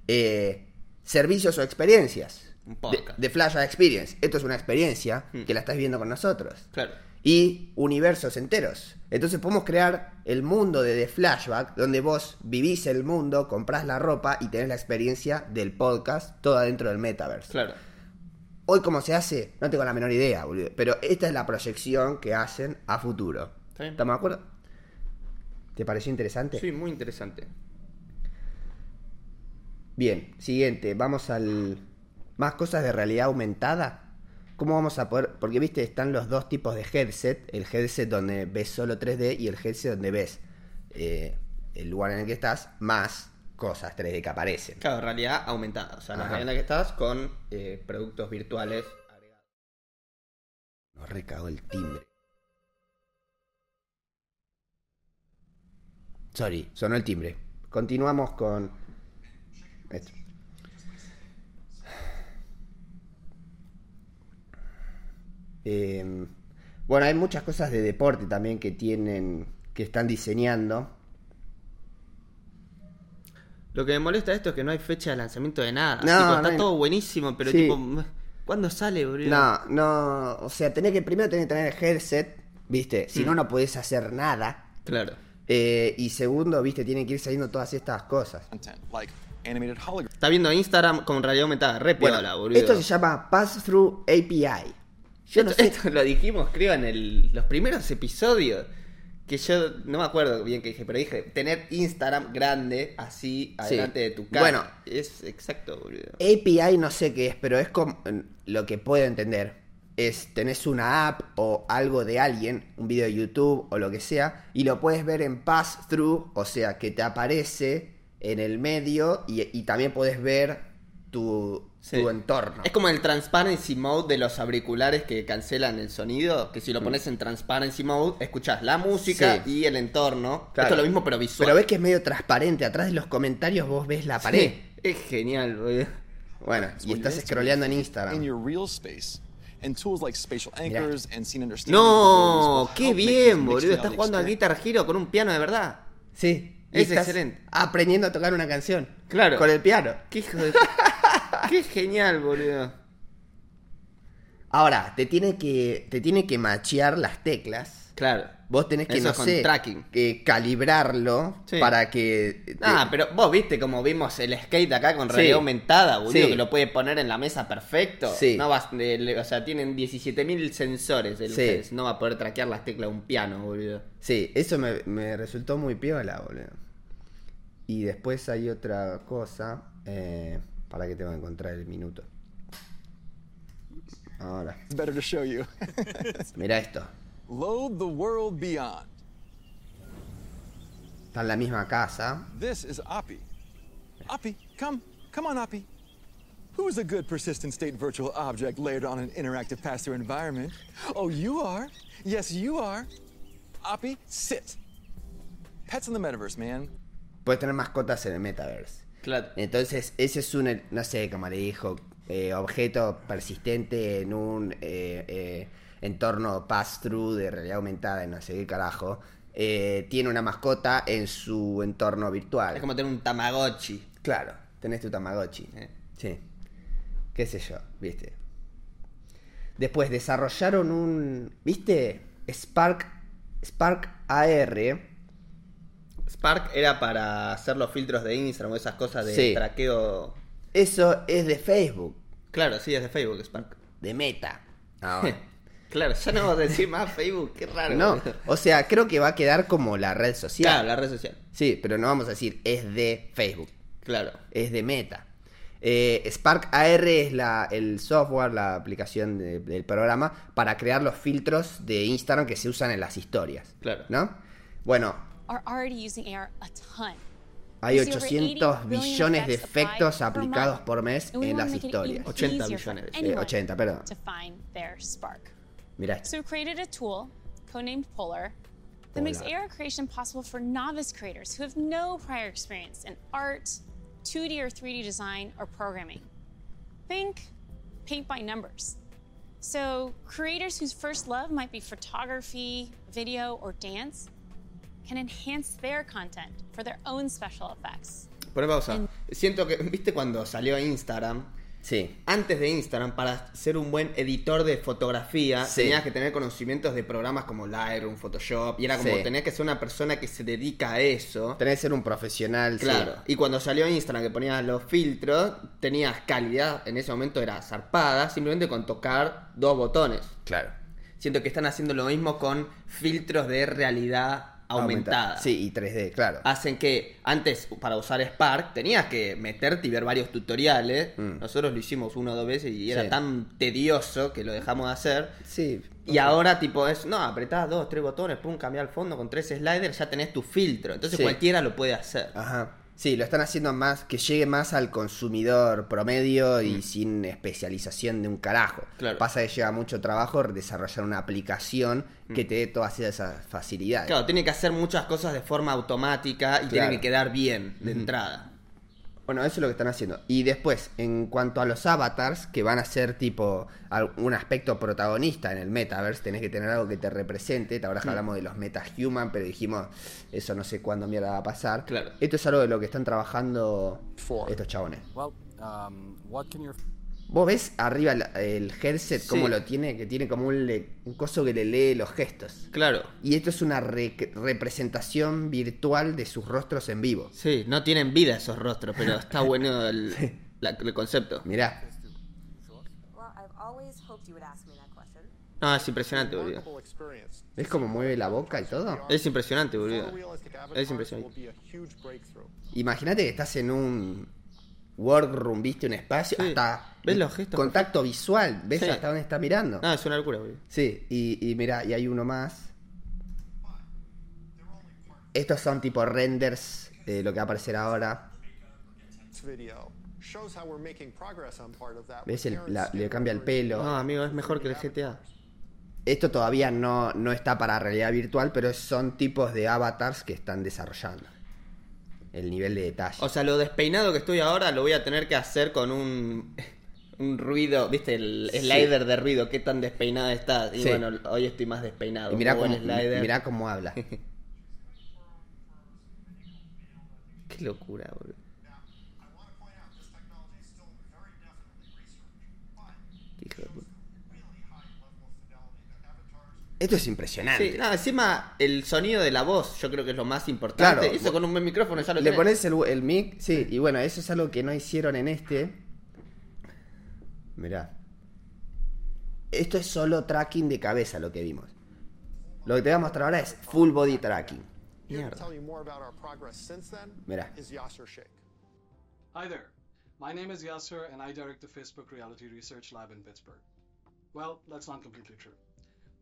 Eh, servicios o experiencias. De, Flash Experience. Esto es una experiencia que la estás viendo con nosotros. Claro. y universos enteros. Entonces podemos crear el mundo de The Flashback, donde vos vivís el mundo, comprás la ropa y tenés la experiencia del podcast toda dentro del metaverse. Claro. Hoy cómo se hace, no tengo la menor idea, boludo. Pero esta es la proyección que hacen a futuro. Bien. ¿Estamos de acuerdo? ¿Te pareció interesante? Sí, muy interesante. Bien, siguiente, vamos al... Más cosas de realidad aumentada. ¿Cómo vamos a poder...? Porque, viste, están los dos tipos de headset. El headset donde ves solo 3D y el headset donde ves eh, el lugar en el que estás, más cosas 3D que aparecen. Claro, realidad aumentada. O sea, la Ajá. realidad en la que estás con eh, productos virtuales agregados. Nos recagó el timbre. Sorry, sonó el timbre. Continuamos con esto. Eh, bueno, hay muchas cosas de deporte también que tienen, que están diseñando. Lo que me molesta de esto es que no hay fecha de lanzamiento de nada. No, Tipo, no está todo buenísimo, pero Sí. tipo, ¿cuándo sale, boludo? No, no, o sea, tenés que primero tenés que tener el headset, ¿viste? Si no, no podés hacer nada. Claro. Eh, y segundo, ¿viste? Tienen que ir saliendo todas estas cosas. Está viendo Instagram con realidad aumentada. Re Bueno, piola, boludo. esto se llama Pass-Through API. Yo no Esto- sé. esto lo dijimos, creo, en el- los primeros episodios. Que yo no me acuerdo bien que dije, pero dije, tener Instagram grande así adelante de tu cara. Bueno. es exacto, boludo. API no sé qué es, pero es como lo que puedo entender. Es tenés una app o algo de alguien, un video de YouTube o lo que sea, y lo puedes ver en pass-through, o sea, que te aparece en el medio y, y también puedes ver tu, Sí. tu entorno. Es como el transparency mode de los auriculares que cancelan el sonido. Que si lo pones en transparency mode, escuchas la música Mm. Sí. y el entorno. Claro. Esto es lo mismo, pero visual. Pero ves que es medio transparente, atrás de los comentarios vos ves la pared. Sí, es genial, boludo. Bueno, y estás scrolleando en in Instagram. your real space. And tools like spatial Mirá. anchors and scene understanding. No, qué bien, boludo. Estás jugando a. Guitar Hero con un piano de verdad. Sí. Es estás excelente. Aprendiendo a tocar una canción. Claro. Con el piano. Qué hijo de... qué genial, boludo. Ahora, te tiene que, te tiene que machear las teclas. Claro. Vos tenés que, Eso no con sé, tracking. que calibrarlo Sí. para que... te- Ah, pero vos viste como vimos el skate acá con Sí. realidad aumentada, boludo, Sí. que lo puede poner en la mesa perfecto. Sí. No vas, o sea, tienen 17.000 sensores el Sí. Heads, no va a poder traquear las teclas de un piano, boludo. Sí, eso me, me resultó muy piola, boludo. Y después hay otra cosa. eh, para que tengo que encontrar el minuto. Ahora, It's [laughs] better to show you. [laughs] mira esto. Load the world beyond. Está en la misma casa. This is Api. Api, come. Come on, Api. Who is a good persistent state virtual object layered on an interactive pass-through environment? Oh, you are. Yes, you are. Api, sit. Pets in the metaverse, man. Puedes tener mascotas en el metaverse. Claro. Entonces, ese es un, no sé cómo le dijo, eh, objeto persistente en un eh, eh, entorno pass-through de realidad aumentada no sé qué carajo. tiene una mascota en su entorno virtual. Es como tener un Tamagotchi. Claro, tenés tu Tamagotchi. Sí. Qué sé yo, viste. Después desarrollaron un. ¿Viste? Spark. Spark AR. Spark era para hacer los filtros de Instagram o esas cosas de Sí. traqueo. Eso es de Facebook. Claro, sí, es de Facebook, Spark. De Meta. [laughs] Ahora. claro, ya no vamos a decir más Facebook, qué raro. No, boludo. o sea, creo que va a quedar como la red social. Claro, la red social. Sí, pero no vamos a decir es de Facebook, Claro. es de Meta. Eh, Spark AR es la, el software, la aplicación de- del programa para crear los filtros de Instagram que se usan en las historias. Claro. ¿No? Bueno, are already using AR a ton. hay We see 800 billones de effects applied efectos per aplicados month. por mes And we en wanna las historias. 80 billones. Eh, 80, perdón. To find their spark. Mirá esto. So we created a tool, codenamed Polar, that makes Polar. AR creation possible for novice creators who have no prior experience in art, 2D or 3D design, or programming. Think paint by numbers. So creators whose first love might be photography, video, or dance can enhance their content for their own special effects. Poné pausa. En- Siento que, ¿viste cuando salió Instagram? Sí. Antes de Instagram, para ser un buen editor de fotografía, Sí. tenías que tener conocimientos de programas como Lightroom, Photoshop, y era como Sí. tenías que ser una persona que se dedica a eso. Tenés que ser un profesional. sí. Claro, y cuando salió Instagram que ponías los filtros, tenías calidad, en ese momento era zarpada, simplemente con tocar dos botones. Claro. Siento que están haciendo lo mismo con filtros de realidad aumentada. Sí, y 3D, claro. Hacen que antes, para usar Spark, tenías que meterte y ver varios tutoriales. Mm. Nosotros lo hicimos una o dos veces y era Sí. tan tedioso que lo dejamos de hacer. Sí. Y ahora, tipo, es, no, apretás dos, tres botones, pum, cambiar el fondo con tres sliders, ya tenés tu filtro. Entonces Sí. cualquiera lo puede hacer. Ajá. Sí, lo están haciendo más, que llegue más al consumidor promedio y Mm. sin especialización de un carajo. Claro. Pasa que lleva mucho trabajo desarrollar una aplicación que te dé todas esas facilidades. Mm. Claro, tiene que hacer muchas cosas de forma automática y Claro. tiene que quedar bien de entrada. Bueno, eso es lo que están haciendo. Y después, en cuanto a los avatars, que van a ser tipo un aspecto protagonista en el metaverse, tenés que tener algo que te represente. Te habrás que hablamos de los metahuman, pero dijimos, eso no sé cuándo mierda va a pasar. Claro. Esto es algo de lo que están trabajando Four. estos chabones. Well, um, what can your Vos ves arriba el, el headset, cómo Sí. lo tiene, que tiene como un, le- un coso que le lee los gestos. Claro. Y esto es una re- representación virtual de sus rostros en vivo. Sí, no tienen vida esos rostros, pero está bueno [laughs] el, la- el concepto. Mirá, Well, I've always hoped you would ask me that question. No, es impresionante, boludo. ¿ves cómo mueve la boca y todo? Es impresionante, boludo. Es impresionante. Imagínate que estás en un workroom, viste, un espacio, Sí. hasta ¿Ves los gestos? contacto visual, ves Sí. hasta dónde está mirando. No, es una locura, boludo. Sí, y, y mira, y hay uno más. Estos son tipo renders de lo que va a aparecer ahora. This video shows how we're making progress on part of that. ¿Ves? El- la- le cambia el pelo. No, amigo, es mejor que el GTA. Esto todavía no, no está para realidad virtual, pero son tipos de avatars que están desarrollando. El nivel de detalle. O sea, lo despeinado que estoy ahora lo voy a tener que hacer con un, un ruido, ¿viste? El Sí. slider de ruido, qué tan despeinada está. Y Sí. bueno, hoy estoy más despeinado. y mirá cómo, mirá cómo habla. [laughs] Qué locura, boludo. Hijo de puta. Esto es impresionante. Sí, no, encima el sonido de la voz yo creo que es lo más importante. Claro. Eso con un buen micrófono ya lo Le tenés. pones el, el mic, sí, y bueno, eso es algo que no hicieron en este. Mirá. Esto es solo tracking de cabeza lo que vimos. Lo que te voy a mostrar ahora es full body tracking. Mierda. Mirá. is Yasser Sheikh. Hi there. My name is Yasser, and I direct the Facebook Reality Research Lab in Pittsburgh. Well, that's not completely true.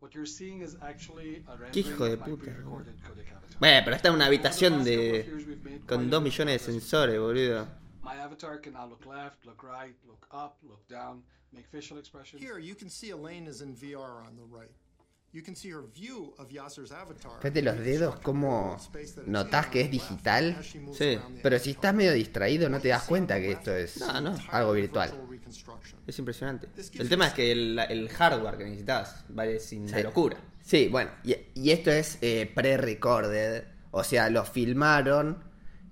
What you're seeing is actually a Qué hijo de puta, pre-recorded codec avatar. Bueno, pero está en una habitación the past de we've made con quite dos a bit of millones de sensores, boludo. My avatar can now look left, look right, look up, look down, make facial expressions. Here, you can see Elaine is in VR on the right. You can see her view of Yasser's avatar. Fíjate los dedos, cómo notás que es digital. Sí. Pero si estás medio distraído, no te das cuenta que esto es No, no. algo virtual. Es impresionante. El tema es que el, el hardware que necesitas vale sin Sí. locura. Sí, bueno, y, y esto es eh, pre-recorded. O sea, lo filmaron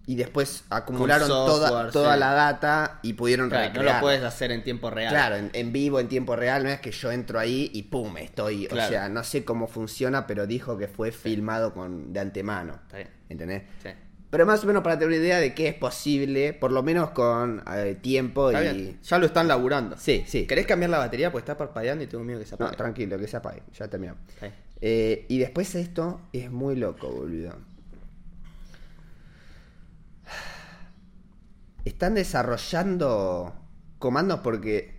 y después acumularon toda, software, toda sí. la data y pudieron Claro, no lo puedes hacer en tiempo real. Claro, en, en vivo, en tiempo real, no es que yo entro ahí y pum, estoy. Claro. O sea, no sé cómo funciona, pero dijo que fue filmado con de antemano. Está bien. ¿Entendés? Sí. Pero más o menos para tener una idea de qué es posible, por lo menos con eh, tiempo Está y. bien. Ya lo están laburando. Sí, sí. ¿Querés cambiar la batería? Pues está parpadeando y tengo miedo que se No, apague. tranquilo, que se apague, ya terminó. Eh, y después esto es muy loco, boludo. Están desarrollando comandos porque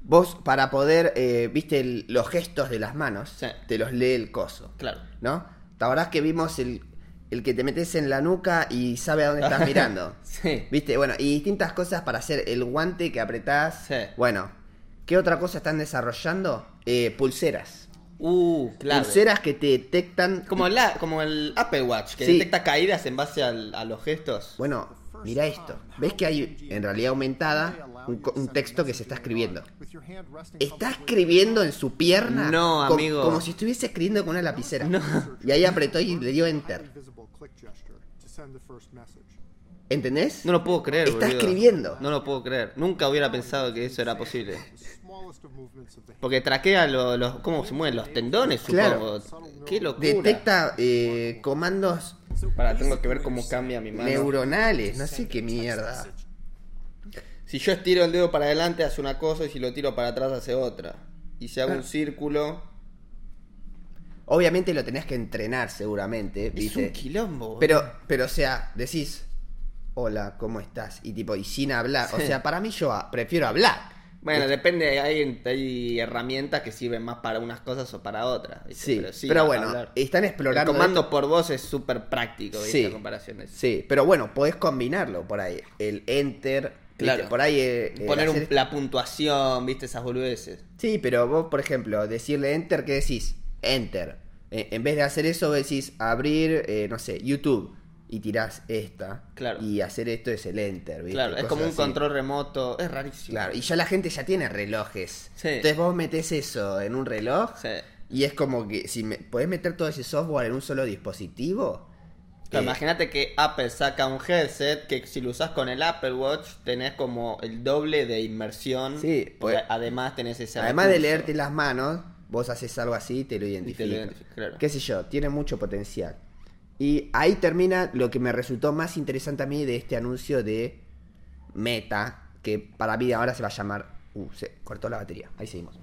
vos para poder, eh, viste, el- los gestos de las manos, Sí. te los lee el coso, Claro. ¿no? ¿Te acordás que vimos el, el que te metes en la nuca y sabe a dónde estás [laughs] mirando? Sí. ¿Viste? Bueno, y distintas cosas para hacer el guante que apretás. Sí. Bueno, ¿qué otra cosa están desarrollando? Eh, pulseras. Uh, claro. Pulseras que te detectan. Como, la, como el Apple Watch, que Sí. detecta caídas en base al- a los gestos. Bueno, mira esto. ¿Ves que hay en realidad aumentada un, un texto que se está escribiendo? Está escribiendo en su pierna. No, amigo. Como si estuviese escribiendo con una lapicera. No. Y ahí apretó y le dio enter. ¿Entendés? No lo puedo creer, Está boludo. escribiendo. No lo puedo creer. Nunca hubiera pensado que eso era posible. Porque traquea lo- los, cómo se mueven los tendones, Claro. supongo. Qué locura. Detecta eh, comandos Para, tengo que ver cómo cambia mi mano. neuronales, no sé qué mierda. Si yo estiro el dedo para adelante hace una cosa y si lo tiro para atrás hace otra. Y si hago un círculo... Obviamente lo tenés que entrenar seguramente, Es ¿viste? un quilombo. Pero, pero o sea, decís, hola, ¿cómo estás? Y tipo, y sin hablar. O sea, para mí yo prefiero hablar. Bueno, depende, hay, hay herramientas que sirven más para unas cosas o para otras. ¿viste? Sí, pero, bueno, hablar. están El explorando. comando esto. por voz es súper práctico, ¿viste? Sí. Comparación eso. Sí, pero bueno, podés combinarlo por ahí. El enter, ¿viste? Claro. por ahí. eh, eh, Poner un- la puntuación, ¿viste? Esas boludeces. Sí, pero vos, por ejemplo, decirle enter, ¿qué decís? Enter. Eh, en vez de hacer eso, decís abrir, eh, no sé, YouTube. Y tirás esta. Claro. Y hacer esto es el enter, ¿viste? Claro, es como un así. control remoto. Es rarísimo. Claro, y ya la gente ya tiene relojes. Sí. Entonces vos metés eso en un reloj. Sí. Y es como que si me, podés meter todo ese software en un solo dispositivo. Claro, eh, Imagínate que Apple saca un headset que si lo usas con el Apple Watch tenés como el doble de inmersión. Sí, pues- además tenés ese además de leerte las manos, vos haces algo así y te lo identifica. identifica, claro. Qué sé yo, tiene mucho potencial. Y ahí termina lo que me resultó más interesante a mí de este anuncio de Meta, que para mí ahora se va a llamar... Uh, se cortó la batería. Ahí seguimos.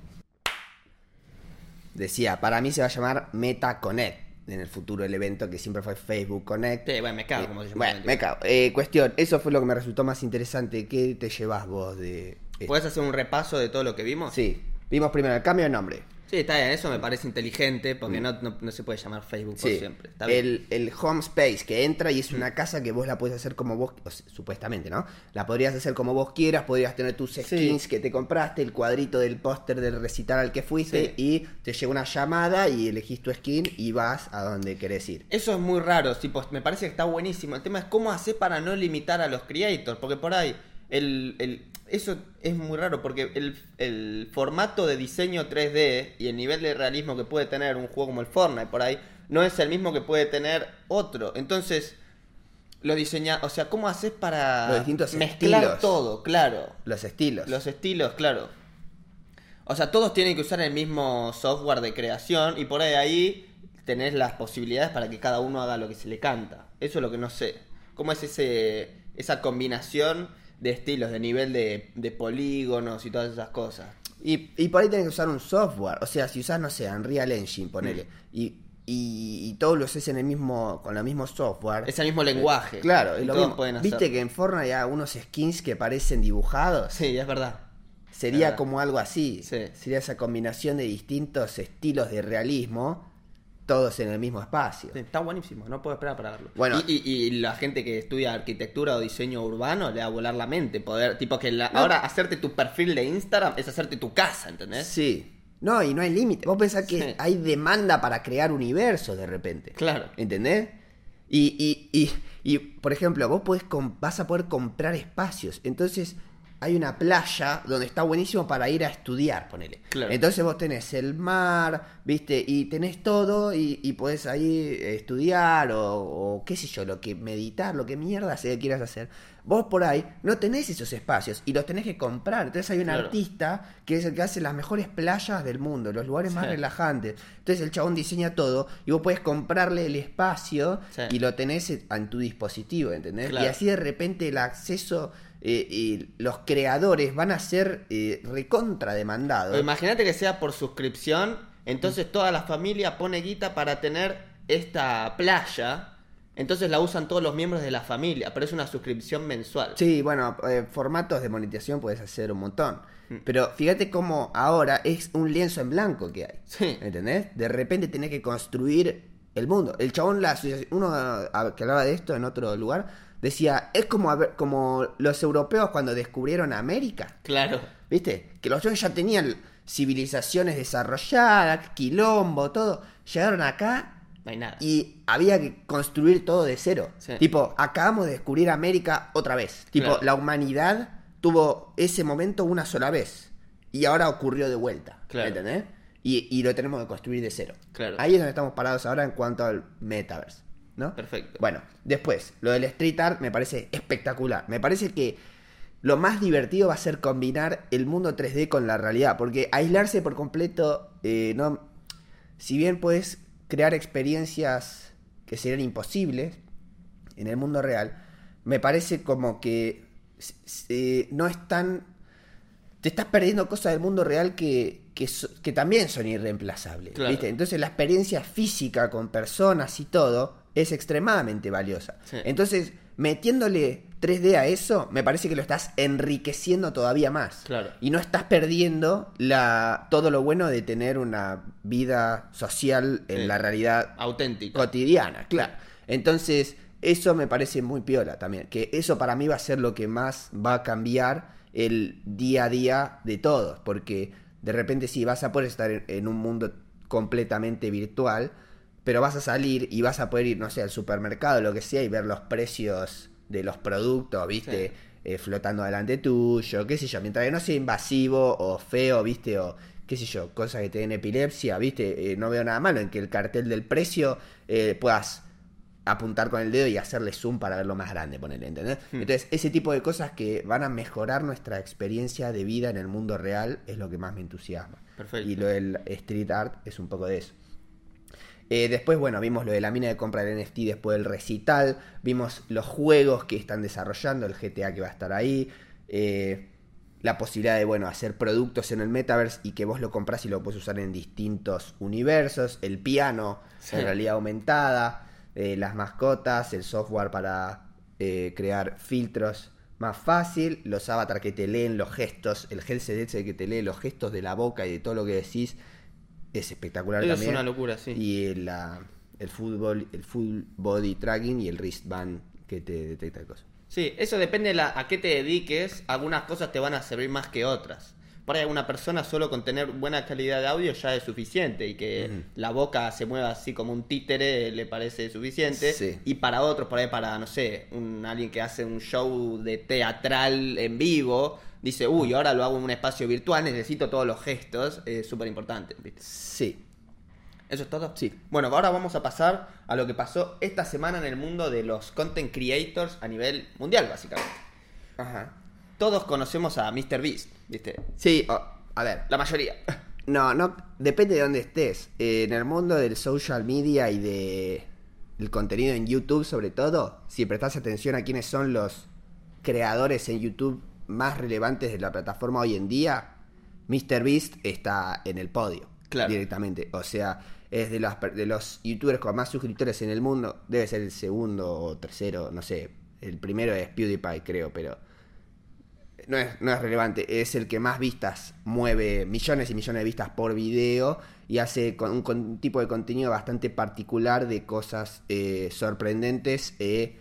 Decía, para mí se va a llamar Meta Connect en el futuro el evento que siempre fue Facebook Connect. Sí, bueno, me cago Eh, como se llama. Bueno, me cago. Eh, cuestión, eso fue lo que me resultó más interesante. ¿Qué te llevas vos de esto? ¿Puedes hacer un repaso de todo lo que vimos? Sí, vimos primero el cambio de nombre. Sí, está bien, eso me parece inteligente porque no, no, no se puede llamar Facebook por Mm. Siempre. Está bien. el, el home space que entra y es una casa que vos la puedes hacer como vos, o sea, supuestamente, ¿no? La podrías hacer como vos quieras, podrías tener tus skins que te compraste, el cuadrito del póster del recital al que fuiste Sí. y te llega una llamada y elegís tu skin y vas a donde querés ir. Eso es muy raro, tipo, me parece que está buenísimo. El tema es cómo hacer para no limitar a los creators, porque por ahí el, el- eso es muy raro, porque el, el formato de diseño 3D y el nivel de realismo que puede tener un juego como el Fortnite por ahí no es el mismo que puede tener otro. Entonces, lo diseña, o sea, ¿cómo haces para Los distintos mezclar estilos. todo? Claro. Los estilos. Los estilos, claro. O sea, todos tienen que usar el mismo software de creación y por ahí, ahí tenés las posibilidades para que cada uno haga lo que se le canta. Eso es lo que no sé. ¿Cómo es ese esa combinación de estilos, de nivel de, de polígonos y todas esas cosas? Y, y por ahí tenés que usar un software. O sea, si usás, no sé, Unreal Engine, ponele. Mm. Y, y, y todo lo haces en el mismo, con el mismo software. Es el mismo lenguaje. Claro, Y lo todos mismo. pueden ¿Viste que en Fortnite hay unos skins que parecen dibujados? Sí, es verdad. Sería verdad. como algo así. Sí. Sería esa combinación de distintos estilos de realismo, todos en el mismo espacio. Sí, Está buenísimo, no puedo esperar para verlo. Bueno. y, y- y la gente que estudia arquitectura o diseño urbano le va a volar la mente. Poder, tipo que la- No. ahora hacerte tu perfil de Instagram es hacerte tu casa, ¿entendés? Sí. No, y no hay límite. Vos pensás que Sí. hay demanda para crear universos de repente. Claro. ¿Entendés? Y, y, y, y, por ejemplo, vos podés com- vas a poder comprar espacios. Entonces, hay una playa donde está buenísimo para ir a estudiar, ponele. Claro. Entonces vos tenés el mar, viste, y tenés todo y, y podés ahí estudiar o, o qué sé yo, lo que meditar, lo que mierda sea que quieras hacer. Vos por ahí no tenés esos espacios y los tenés que comprar. Entonces hay un Claro. artista que es el que hace las mejores playas del mundo, los lugares más relajantes. Entonces el chabón diseña todo y vos podés comprarle el espacio Sí. y lo tenés en tu dispositivo, ¿entendés? Claro. Y así de repente el acceso eh, y los creadores van a ser eh, recontra O demandados. Imagínate que sea por suscripción, entonces toda la familia pone guita para tener esta playa, entonces la usan todos los miembros de la familia, pero es una suscripción mensual. Sí, bueno, eh, formatos de monetización puedes hacer un montón. Mm. Pero fíjate cómo ahora es un lienzo en blanco que hay. Sí. ¿Entendés? De repente tenés que construir el mundo. El chabón, la asociación- uno ah, que hablaba de esto en otro lugar, decía, es como, como los europeos cuando descubrieron América. Claro. ¿Viste? Que los ya tenían civilizaciones desarrolladas, quilombo, todo. Llegaron acá No hay nada. y había que construir todo de cero. Sí. Tipo, acabamos de descubrir América otra vez. Tipo, Claro. la humanidad tuvo ese momento una sola vez. Y ahora ocurrió de vuelta. Claro. ¿Entendés? Y, y lo tenemos que construir de cero. Claro. Ahí es donde estamos parados ahora en cuanto al metaverse. ¿No? Perfecto. Bueno, después, lo del street art me parece espectacular. Me parece que lo más divertido va a ser combinar el mundo 3D con la realidad, porque aislarse por completo, eh, no, si bien puedes crear experiencias que serían imposibles en el mundo real, me parece como que eh, no están te estás perdiendo cosas del mundo real que, que, también son irreemplazables. Claro. ¿viste? Entonces la experiencia física con personas y todo es extremadamente valiosa. Sí. Entonces, metiéndole 3D a eso, me parece que lo estás enriqueciendo todavía más. Claro. Y no estás perdiendo la, todo lo bueno de tener una vida social en Sí. la realidad Auténtica. cotidiana, claro. Entonces, eso me parece muy piola también. Que eso para mí va a ser lo que más va a cambiar el día a día de todos. Porque de repente sí, vas a poder estar en, en un mundo completamente virtual, pero vas a salir y vas a poder ir, no sé, al supermercado, lo que sea, y ver los precios de los productos, ¿viste? Eh, flotando delante tuyo, qué sé yo, mientras que no sea invasivo o feo, ¿viste? O qué sé yo, cosas que te den epilepsia, ¿viste? Eh, no veo nada malo en que el cartel del precio eh, puedas apuntar con el dedo y hacerle zoom para verlo más grande, ponele, ¿entendés? Entonces, ese tipo de cosas que van a mejorar nuestra experiencia de vida en el mundo real es lo que más me entusiasma. Perfecto. Y lo del street art es un poco de eso. Eh, después, bueno, vimos lo de la mina de compra del NFT después del recital. Vimos los juegos que están desarrollando, el GTA que va a estar ahí. eh, la posibilidad de, bueno, hacer productos en el metaverse y que vos lo compras y lo puedes usar en distintos universos. El piano Sí. en realidad aumentada. eh, las mascotas, el software para crear filtros más fácil. Los avatars que te leen los gestos. El headset que te lee los gestos de la boca y de todo lo que decís. Es espectacular Eso es también. una locura, sí. Y el, la- el fútbol, el full body tracking y el wristband que te detecta cosas. Sí, eso depende de la- a qué te dediques. Algunas cosas te van a servir más que otras. Por ahí alguna persona solo con tener buena calidad de audio ya es suficiente y que la boca se mueva así como un títere le parece suficiente. Sí. Y para otros, por ahí para, no sé, un, alguien que hace un show de teatral en vivo, dice, uy, ahora lo hago en un espacio virtual, necesito todos los gestos, es súper importante. Sí. ¿Eso es todo? Sí. Bueno, ahora vamos a pasar a lo que pasó esta semana en el mundo de los content creators a nivel mundial, básicamente. Ajá. Todos conocemos a MrBeast, ¿viste? Sí, a ver. La mayoría. [laughs] No, no, depende de dónde estés. Eh, en el mundo del social media y de el contenido en YouTube, sobre todo, si prestas atención a quiénes son los creadores en YouTube más relevantes de la plataforma hoy en día, MrBeast está en el podio Claro. directamente. O sea, es de los, de los youtubers con más suscriptores en el mundo. Debe ser el segundo o tercero, no sé. El primero es PewDiePie, creo, pero no es, no es relevante, es el que más vistas mueve, millones y millones de vistas por video y hace con un con- tipo de contenido bastante particular de cosas eh, sorprendentes e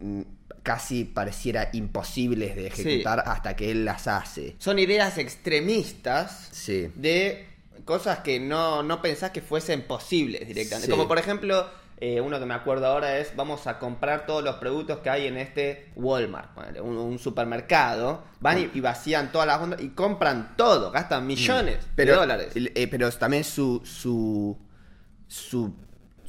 mm, casi pareciera imposibles de ejecutar hasta que él las hace. Son ideas extremistas Sí. de cosas que no, no pensás que fuesen posibles directamente. Sí. Como por ejemplo, eh, uno que me acuerdo ahora es, vamos a comprar todos los productos que hay en este Walmart, un, un supermercado, van y, y vacían todas las ondas y compran todo, gastan millones pero, de dólares. eh, pero también su, su, su,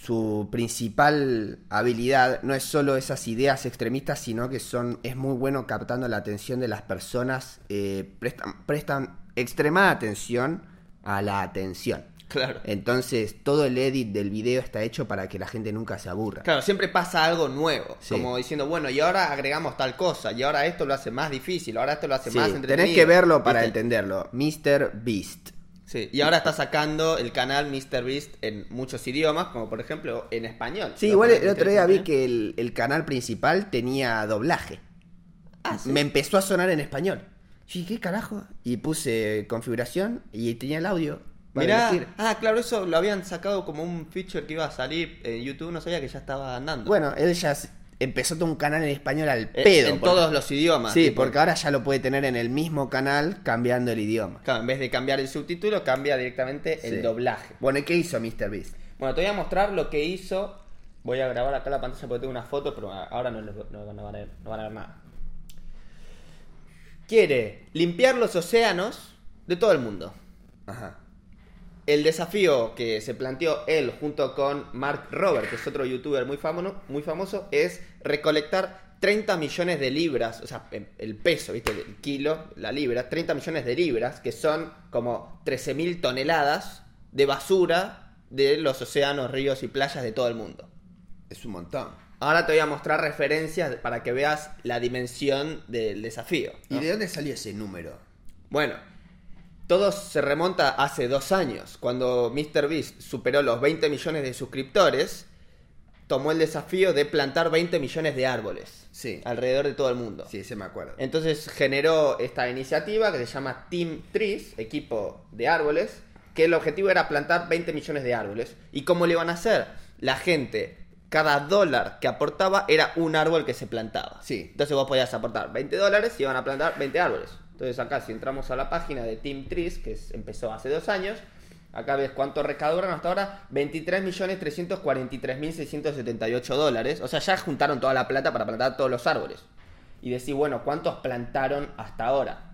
su principal habilidad no es solo esas ideas extremistas, sino que son es muy bueno captando la atención de las personas, eh, prestan, prestan extremada atención a la atención. Claro. Entonces, todo el edit del video está hecho para que la gente nunca se aburra. Claro, siempre pasa algo nuevo. Sí. Como diciendo, bueno, y ahora agregamos tal cosa, y ahora esto lo hace más difícil, ahora esto lo hace Sí, más entretenido. tenés que verlo para ¿viste? entenderlo. Mr. Beast. Sí, y ahora está sacando el canal MrBeast en muchos idiomas, como por ejemplo en español. Sí, igual el otro día vi que el, el canal principal tenía doblaje. Ah, ¿sí? Me empezó a sonar en español. Dije, ¿qué carajo? Y puse configuración y tenía el audio. Mirá, elegir. ah, claro, eso lo habían sacado como un feature que iba a salir en YouTube, no sabía que ya estaba andando. Bueno, él ya empezó todo un canal en español al pedo. en porque- todos los idiomas. Sí, tipo. porque ahora ya lo puede tener en el mismo canal cambiando el idioma. Claro, en vez de cambiar el subtítulo, cambia directamente Sí. el doblaje. Bueno, ¿y qué hizo MrBeast? Bueno, te voy a mostrar lo que hizo. Voy a grabar acá la pantalla porque tengo una foto, pero ahora no- no van, a ver, no van a ver nada. Quiere limpiar los océanos de todo el mundo. Ajá. El desafío que se planteó él junto con Mark Robert, que es otro youtuber muy famoso, muy famoso es recolectar 30 millones de libras, o sea, el peso, ¿viste? El kilo, la libra, 30 millones de libras, que son como 13.000 toneladas de basura de los océanos, ríos y playas de todo el mundo. Es un montón. Ahora te voy a mostrar referencias para que veas la dimensión del desafío. ¿Y de dónde salió ese número? Bueno, todo se remonta hace dos años, cuando MrBeast superó los 20 millones de suscriptores, tomó el desafío de plantar 20 millones de árboles Sí. alrededor de todo el mundo. Sí, se me acuerdo. Entonces generó esta iniciativa que se llama Team Trees, equipo de árboles, que el objetivo era plantar 20 millones de árboles. ¿Y cómo le iban a hacer? La gente, cada dólar que aportaba era un árbol que se plantaba. Sí. Entonces vos podías aportar 20 dólares y iban a plantar 20 árboles. Entonces acá si entramos a la página de Team Trees, que es- empezó hace dos años, acá ves cuánto recaudaron hasta ahora, 23.343.678 dólares. O sea, ya juntaron toda la plata para plantar todos los árboles. Y decir, bueno, ¿cuántos plantaron hasta ahora?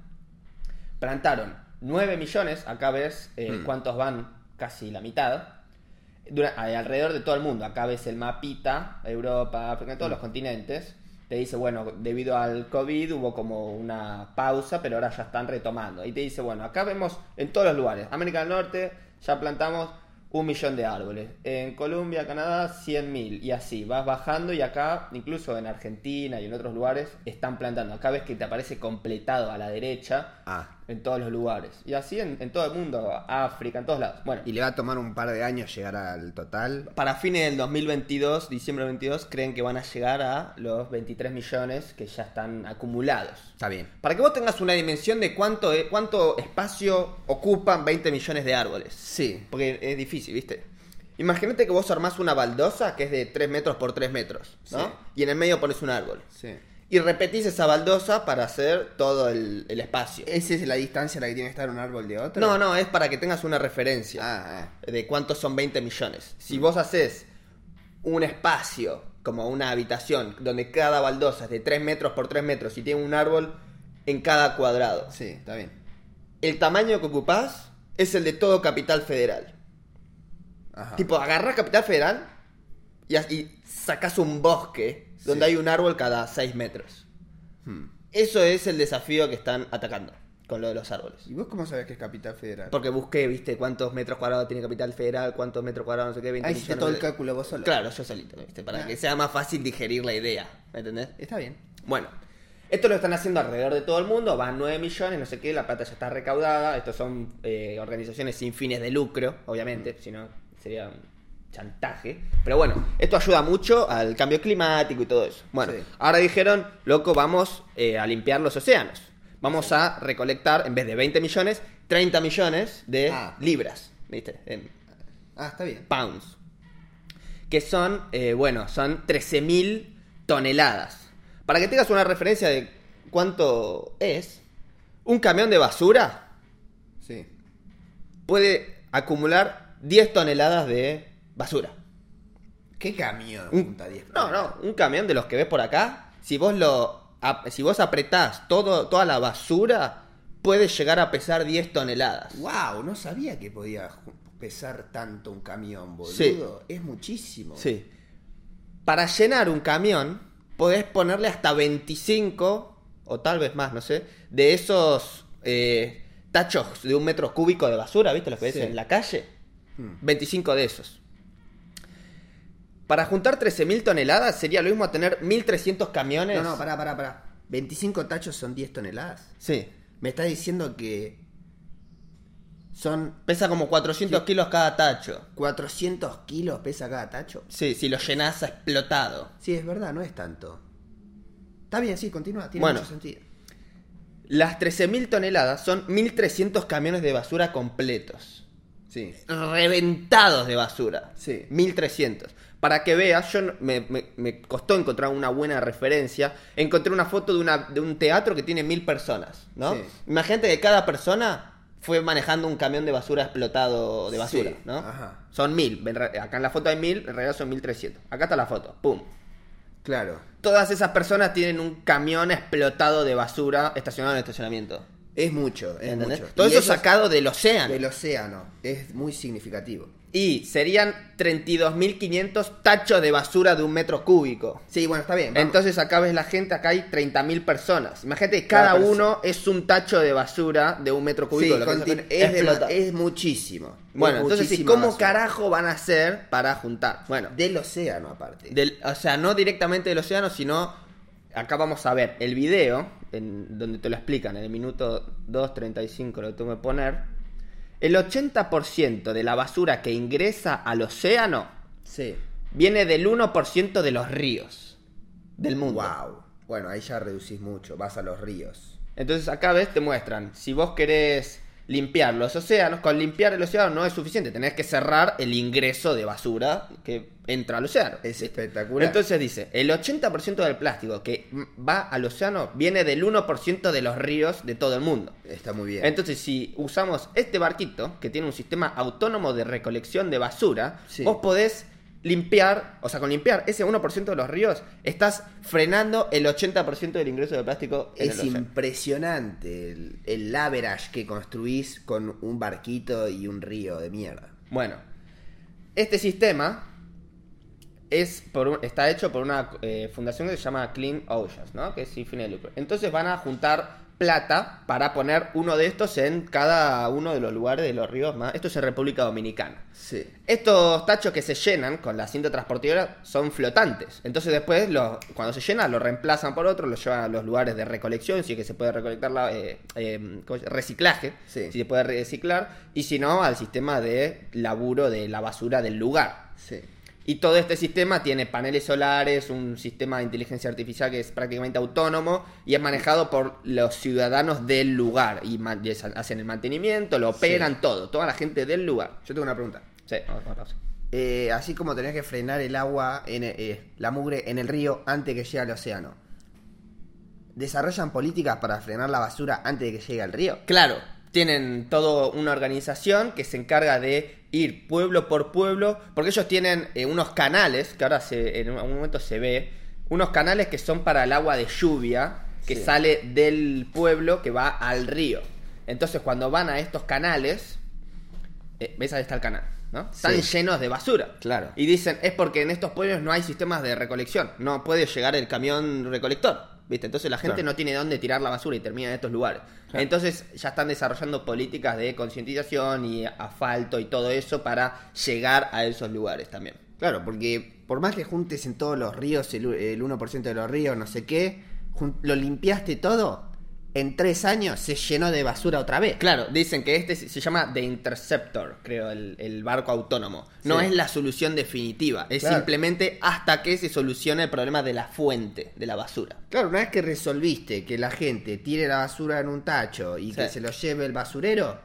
Plantaron 9 millones, acá ves eh, Mm. cuántos van, casi la mitad. Alrededor de todo el mundo, acá ves el mapita, Europa, África, todos los continentes. Te dice, bueno, debido al COVID hubo como una pausa, pero ahora ya están retomando. Y te dice, bueno, acá vemos en todos los lugares. América del Norte ya plantamos un millón de árboles. En Colombia, Canadá, 100 mil. Y así, vas bajando y acá, incluso en Argentina y en otros lugares, están plantando. Acá ves que te aparece completado a la derecha Ah. En todos los lugares. Y así en, en todo el mundo, África, en todos lados. Bueno, Y le va a tomar un par de años llegar al total. para fines del 2022, diciembre del 22, creen que van a llegar a los 23 millones que ya están acumulados. Está bien. Para que vos tengas una dimensión de cuánto, e- cuánto espacio ocupan 20 millones de árboles. Sí. Porque es difícil, ¿viste? Imagínate que vos armás una baldosa que es de 3 metros por 3 metros, ¿no? Sí. Y en el medio pones un árbol. Sí. Y repetís esa baldosa para hacer todo el, el espacio. ¿Esa es la distancia a la que tiene que estar un árbol de otro? No, no, es para que tengas una referencia Ah, ah. de cuántos son 20 millones. Si vos haces un espacio, como una habitación, donde cada baldosa es de 3 metros por 3 metros y tiene un árbol en cada cuadrado, Sí, está bien. el tamaño que ocupás es el de todo Capital Federal. Ajá. Tipo, agarrás Capital Federal y, y sacás un bosque donde Sí. hay un árbol cada 6 metros. Hmm. Eso es el desafío que están atacando con lo de los árboles. ¿Y vos cómo sabés que es Capital Federal? Porque busqué, viste, cuántos metros cuadrados tiene Capital Federal, cuántos metros cuadrados, no sé qué, 20 Ahí hiciste todo el cálculo vos solo. Claro, yo solito, viste, para Ah. que sea más fácil digerir la idea, ¿me entendés? Está bien. Bueno, esto lo están haciendo alrededor de todo el mundo, van 9 millones, no sé qué, la plata ya está recaudada, estos son eh, organizaciones sin fines de lucro, obviamente, si no sería chantaje. Pero bueno, esto ayuda mucho al cambio climático y todo eso. Bueno, Sí. ahora dijeron, loco, vamos eh, a limpiar los océanos. Vamos a recolectar, en vez de 20 millones, 30 millones de Ah. libras, ¿viste? En Ah, está bien. pounds. Que son, eh, bueno, son 13.000 toneladas. Para que tengas una referencia de cuánto es, un camión de basura Sí. puede acumular 10 toneladas de basura. ¿Qué camión Un- junta 10 No, no, un camión de los que ves por acá, si vos lo si vos apretás todo, toda la basura, puede llegar a pesar 10 toneladas. Wow, no sabía que podía pesar tanto un camión, boludo. Sí. Es muchísimo. Sí. Para llenar un camión, podés ponerle hasta 25, o tal vez más, no sé, de esos eh, tachos de un metro cúbico de basura, ¿viste? Los que ves Sí. en la calle. Hmm. 25 de esos. Para juntar 13.000 toneladas sería lo mismo a tener 1.300 camiones. No, no, pará, pará, pará. 25 tachos son 10 toneladas. Sí. Me estás diciendo que son Pesa como 400 kilos cada tacho. 400 kilos pesa cada tacho. Sí, si lo llenás a explotado. Sí, es verdad, no es tanto. Está bien, sí, continúa, tiene Bueno. mucho sentido. Las 13.000 toneladas son 1.300 camiones de basura completos. Sí. reventados de basura. Sí. 1300. Para que veas, yo me, me- me costó encontrar una buena referencia. Encontré una foto de, una, de un teatro que tiene mil personas, ¿no? Sí. Imagínate que cada persona fue manejando un camión de basura explotado de basura, Sí, ¿no? ajá. Son mil. Acá en la foto hay mil, en realidad son 1300. Acá está la foto. ¡Pum! Claro. Todas esas personas tienen un camión explotado de basura estacionado en el estacionamiento. Es mucho, es ¿Entendés? mucho. Todo Y eso sacado del océano. Del océano. Es muy significativo. Y serían 32.500 tachos de basura de un metro cúbico. Sí, bueno, está bien. vamos. Entonces acá ves la gente, acá hay 30.000 personas. Imagínate, que cada uno es un tacho de basura de un metro cúbico. Sí, lo que conti- sacan es, de- explota. es muchísimo. Bueno, Es entonces, ¿y muchísima ¿cómo basura. carajo van a hacer para juntar? Bueno, Del océano, aparte. del, o sea, no directamente del océano, sino acá vamos a ver el video, en, donde te lo explican, en el minuto 2.35 lo tengo que poner. El 80% de la basura que ingresa al océano Sí. viene del 1% de los ríos del mundo. Wow. Bueno, ahí ya reducís mucho. Vas a los ríos. Entonces acá ves, te muestran, si vos querés limpiar los océanos, con limpiar el océano no es suficiente, tenés que cerrar el ingreso de basura que entra al océano. Es espectacular. Entonces dice, el 80% del plástico que va al océano viene del 1% de los ríos de todo el mundo. Está muy bien. Entonces, si usamos este barquito, que tiene un sistema autónomo de recolección de basura, Sí. vos podés limpiar, o sea, con limpiar ese 1% de los ríos, estás frenando el 80% del ingreso de plástico en es el impresionante el, el average que construís con un barquito y un río de mierda. Bueno, este sistema es por está hecho por una eh, fundación que se llama Clean Oceans, ¿no? Que es sin fines de lucro. Entonces van a juntar plata para poner uno de estos en cada uno de los lugares de los ríos más. Esto es en República Dominicana. Sí. Estos tachos que se llenan con la cinta transportadora son flotantes. Entonces después, los- cuando se llenan, lo reemplazan por otro, lo llevan a los lugares de recolección, si es que se puede recolectar la, eh, eh, reciclaje, Sí. si se puede reciclar, y si no, al sistema de laburo de la basura del lugar. Sí. Y todo este sistema tiene paneles solares, un sistema de inteligencia artificial que es prácticamente autónomo y es manejado por los ciudadanos del lugar. Y hacen el mantenimiento, lo operan, todo. Toda la gente del lugar. Yo tengo una pregunta. Sí. Eh, así como tenés que frenar el agua, en, eh, la mugre en el río antes que llegue al océano. ¿Desarrollan políticas para frenar la basura antes de que llegue al río? Claro, tienen toda una organización que se encarga de ir pueblo por pueblo, porque ellos tienen eh, unos canales, que ahora se, en algún momento se ve, unos canales que son para el agua de lluvia, que Sí. sale del pueblo que va al río. Entonces cuando van a estos canales, eh, ves ahí está el canal, ¿no? Están Sí. llenos de basura. Claro. Y dicen, es porque en estos pueblos no hay sistemas de recolección, no puede llegar el camión recolector. ¿Viste? Entonces la gente Claro. no tiene dónde tirar la basura y termina en estos lugares. Claro. Entonces ya están desarrollando políticas de concientización y asfalto y todo eso para llegar a esos lugares también. Claro, porque por más que juntes en todos los ríos, el, el 1% de los ríos, no sé qué, lo limpiaste todo, en tres años se llenó de basura otra vez. Claro, dicen que este se llama The Interceptor, creo, el, el barco autónomo. No Sí. es la solución definitiva, es Claro. simplemente hasta que se solucione el problema de la fuente de la basura. Claro, una vez que resolviste que la gente tire la basura en un tacho y Sí. que se lo lleve el basurero,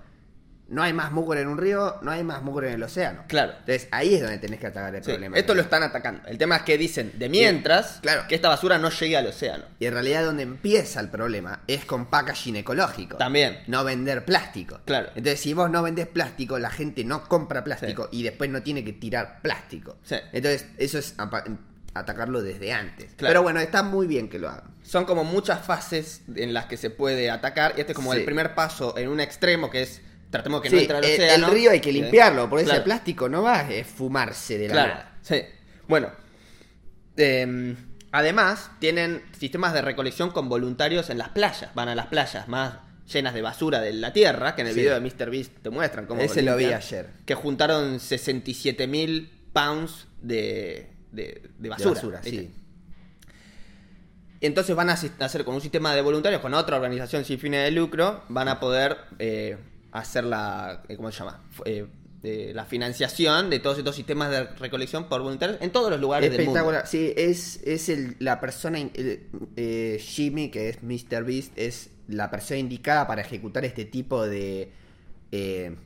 no hay más mugre en un río, no hay más mugre en el océano. Claro. Entonces ahí es donde tenés que atacar el Sí, problema. esto lo están atacando. El tema es que dicen, de mientras, claro. que esta basura no llegue al océano. Y en realidad donde empieza el problema es con packaging ecológico. También. No vender plástico. Claro. Entonces si vos no vendés plástico, la gente no compra plástico y después no tiene que tirar plástico. Sí. Entonces eso es atacarlo desde antes. Claro. Pero bueno, está muy bien que lo hagan. Son como muchas fases en las que se puede atacar. Y este es como Sí. el primer paso en un extremo que es tratemos que Sí, no entre al el, océano. el río hay que limpiarlo, porque Claro. ese plástico no va a eh, fumarse de la Claro, nada. sí. Bueno, eh, además tienen sistemas de recolección con voluntarios en las playas. Van a las playas más llenas de basura de la tierra, que en el Sí. video de Mr. Beast te muestran cómo Ese lo vi ayer. Que juntaron 67 mil pounds de, de, de basura. basura, ¿viste? sí. Entonces van a hacer con un sistema de voluntarios, con otra organización sin fines de lucro, van a poder eh, hacer la, eh, ¿cómo se llama? Eh, la financiación de todos estos sistemas de recolección por voluntarios en todos los lugares del mundo. Espectacular. Sí, es, es el- la persona, el- eh, Jimmy, que es Mr. Beast, es la persona indicada para ejecutar este tipo de... eh,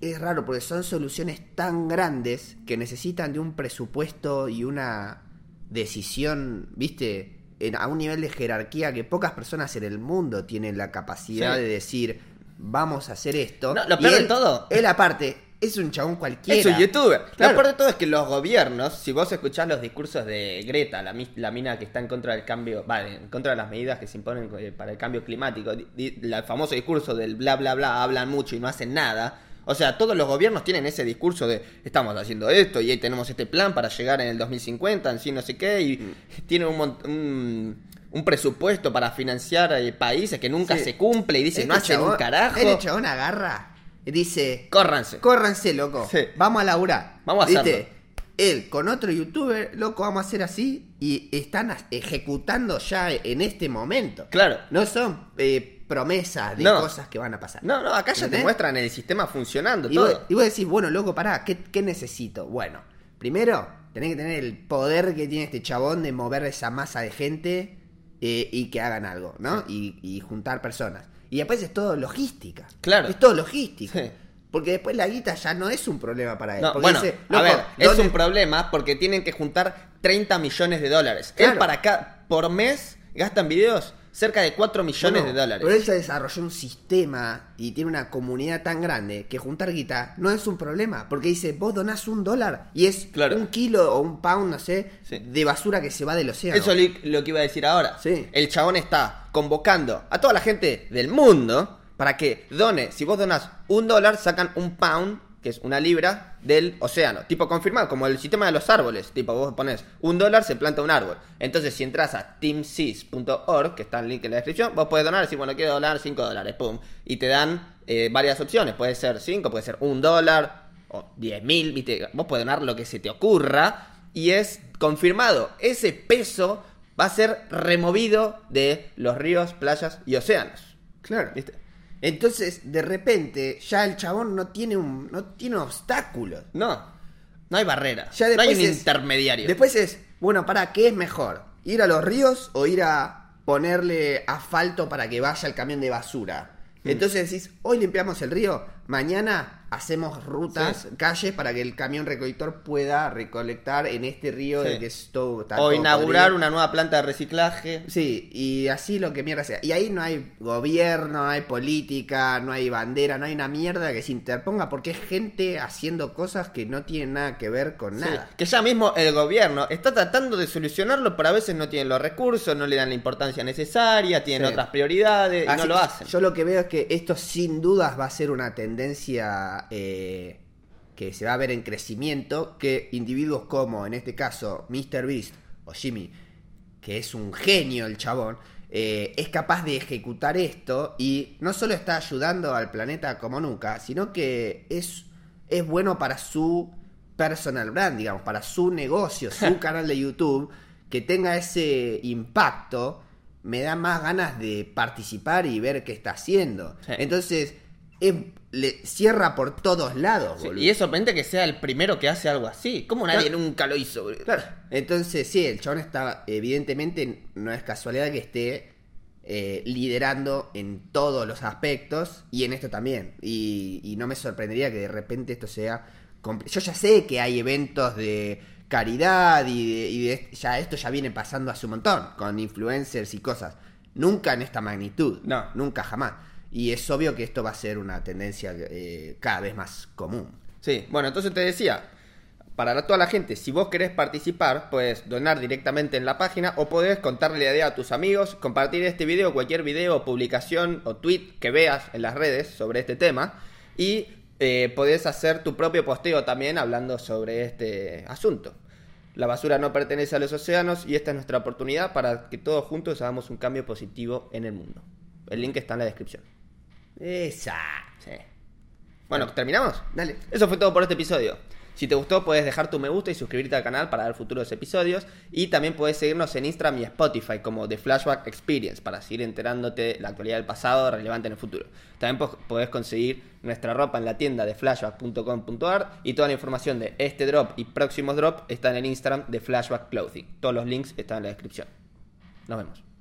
es raro porque son soluciones tan grandes que necesitan de un presupuesto y una decisión, viste, en- a un nivel de jerarquía que pocas personas en el mundo tienen la capacidad Sí. de decir, vamos a hacer esto. No, lo Y peor de él- todo. Él aparte es un chabón cualquiera. Es un youtuber. Lo Claro. peor de todo es que los gobiernos, si vos escuchás los discursos de Greta, la, la mina que está en contra del cambio, vale, en contra de las medidas que se imponen eh, para el cambio climático, el famoso discurso del bla bla bla, hablan mucho y no hacen nada. O sea, todos los gobiernos tienen ese discurso de estamos haciendo esto y ahí tenemos este plan para llegar en el 2050, en sí no sé qué, y Mm. tienen un, mont- un, un presupuesto para financiar eh, países que nunca Sí. se cumple y dicen no Este hacen un chabón- carajo. Este chabón agarra y dice: Córranse. Córranse, loco. Sí. Vamos a laburar. Vamos a ¿Viste? hacerlo. Él con otro youtuber, loco, vamos a hacer así. Y están ejecutando ya en este momento. Claro. No son eh, promesas de No. cosas que van a pasar. No, no, acá ya te muestran el sistema funcionando, Y todo. vos, y vos decís, bueno, loco, pará, ¿qué, qué necesito? Bueno, primero, tenés que tener el poder que tiene este chabón de mover esa masa de gente eh, y que hagan algo, ¿no? Y, y juntar personas. Y después es todo logística. Claro. Es todo logística. Sí. Porque después la guita ya no es un problema para él. No, Porque bueno, dice, a ver, es ¿dónde- un problema porque tienen que juntar 30 millones de dólares. Claro. Él para acá, por mes, gastan videos cerca de 4 millones Bueno, de dólares. Pero él ya desarrolló un sistema y tiene una comunidad tan grande que juntar guita no es un problema. Porque dice, vos donás un dólar y es Claro. un kilo o un pound, no sé, Sí. de basura que se va del océano. Eso es lo- lo que iba a decir ahora. Sí. El chabón está convocando a toda la gente del mundo para que done. Si vos donás un dólar, sacan un pound, que es una libra, del océano. Tipo confirmado, como el sistema de los árboles. Tipo, vos pones un dólar, se planta un árbol. Entonces, si entras a teamseas.org, que está el link en la descripción, vos podés donar, decir, bueno, quiero donar 5 dólares, pum. Y te dan eh, varias opciones. Puede ser 5, puede ser un dólar, o 10 mil, vos podés donar lo que se te ocurra y es confirmado, ese peso va a ser removido de los ríos, playas y océanos. Claro. ¿Viste? Entonces, de repente, ya el chabón no tiene un no tiene obstáculos. No, no hay barrera, Ya no hay un es- intermediario. Después es, bueno, para ¿qué es mejor? ¿Ir a los ríos o ir a ponerle asfalto para que vaya el camión de basura? Mm. Entonces decís, hoy limpiamos el río, mañana hacemos rutas, calles para que el camión recolector pueda recolectar en este río Sí. de que es todo o podrido. una nueva planta de reciclaje. Sí, y así lo que mierda sea. Y ahí no hay gobierno, no hay política, no hay bandera, no hay una mierda que se interponga porque es gente haciendo cosas que no tienen nada que ver con Sí, nada. que ya mismo el gobierno está tratando de solucionarlo, pero a veces no tienen los recursos, no le dan la importancia necesaria, tienen otras prioridades y no lo hacen. Yo lo que veo es que esto sin dudas va a ser una tendencia eh, que se va a ver en crecimiento, que individuos como, en este caso, Mr. Beast o Jimmy, que es un genio el chabón, eh, es capaz de ejecutar esto y no solo está ayudando al planeta como nunca, sino que es, es bueno para su personal brand, digamos, para su negocio, su [laughs] canal de YouTube, que tenga ese impacto, me da más ganas de participar y ver qué está haciendo. Sí. Entonces, es- le cierra por todos lados. Sí, boludo. y es sorprendente que sea el primero que hace algo así. ¿Cómo nadie Claro. nunca lo hizo? boludo? Claro. Entonces, sí, el chabón está, evidentemente, no es casualidad que esté eh, liderando en todos los aspectos y en esto también. Y, y no me sorprendería que de repente esto sea... Yo ya sé que hay eventos de caridad y, de, y de- ya esto ya viene pasando hace un montón con influencers y cosas. Nunca en esta magnitud. No. Nunca jamás. Y es obvio que esto va a ser una tendencia eh, cada vez más común. Sí, bueno, entonces te decía, para toda la gente, si vos querés participar, puedes donar directamente en la página o podés contarle la idea a tus amigos, compartir este video, cualquier video, publicación o tweet que veas en las redes sobre este tema y eh, podés hacer tu propio posteo también hablando sobre este asunto. La basura no pertenece a los océanos y esta es nuestra oportunidad para que todos juntos hagamos un cambio positivo en el mundo. El link está en la descripción. Esa. Sí. Bueno, ¿terminamos? Dale. Eso fue todo por este episodio. Si te gustó, puedes dejar tu me gusta y suscribirte al canal para ver futuros episodios. Y también puedes seguirnos en Instagram y Spotify como The Flashback Experience para seguir enterándote de la actualidad del pasado relevante en el futuro. También po- podés conseguir nuestra ropa en la tienda de flashback.com.ar y toda la información de este drop y próximos drop está en el Instagram de Flashback Clothing. Todos los links están en la descripción. Nos vemos.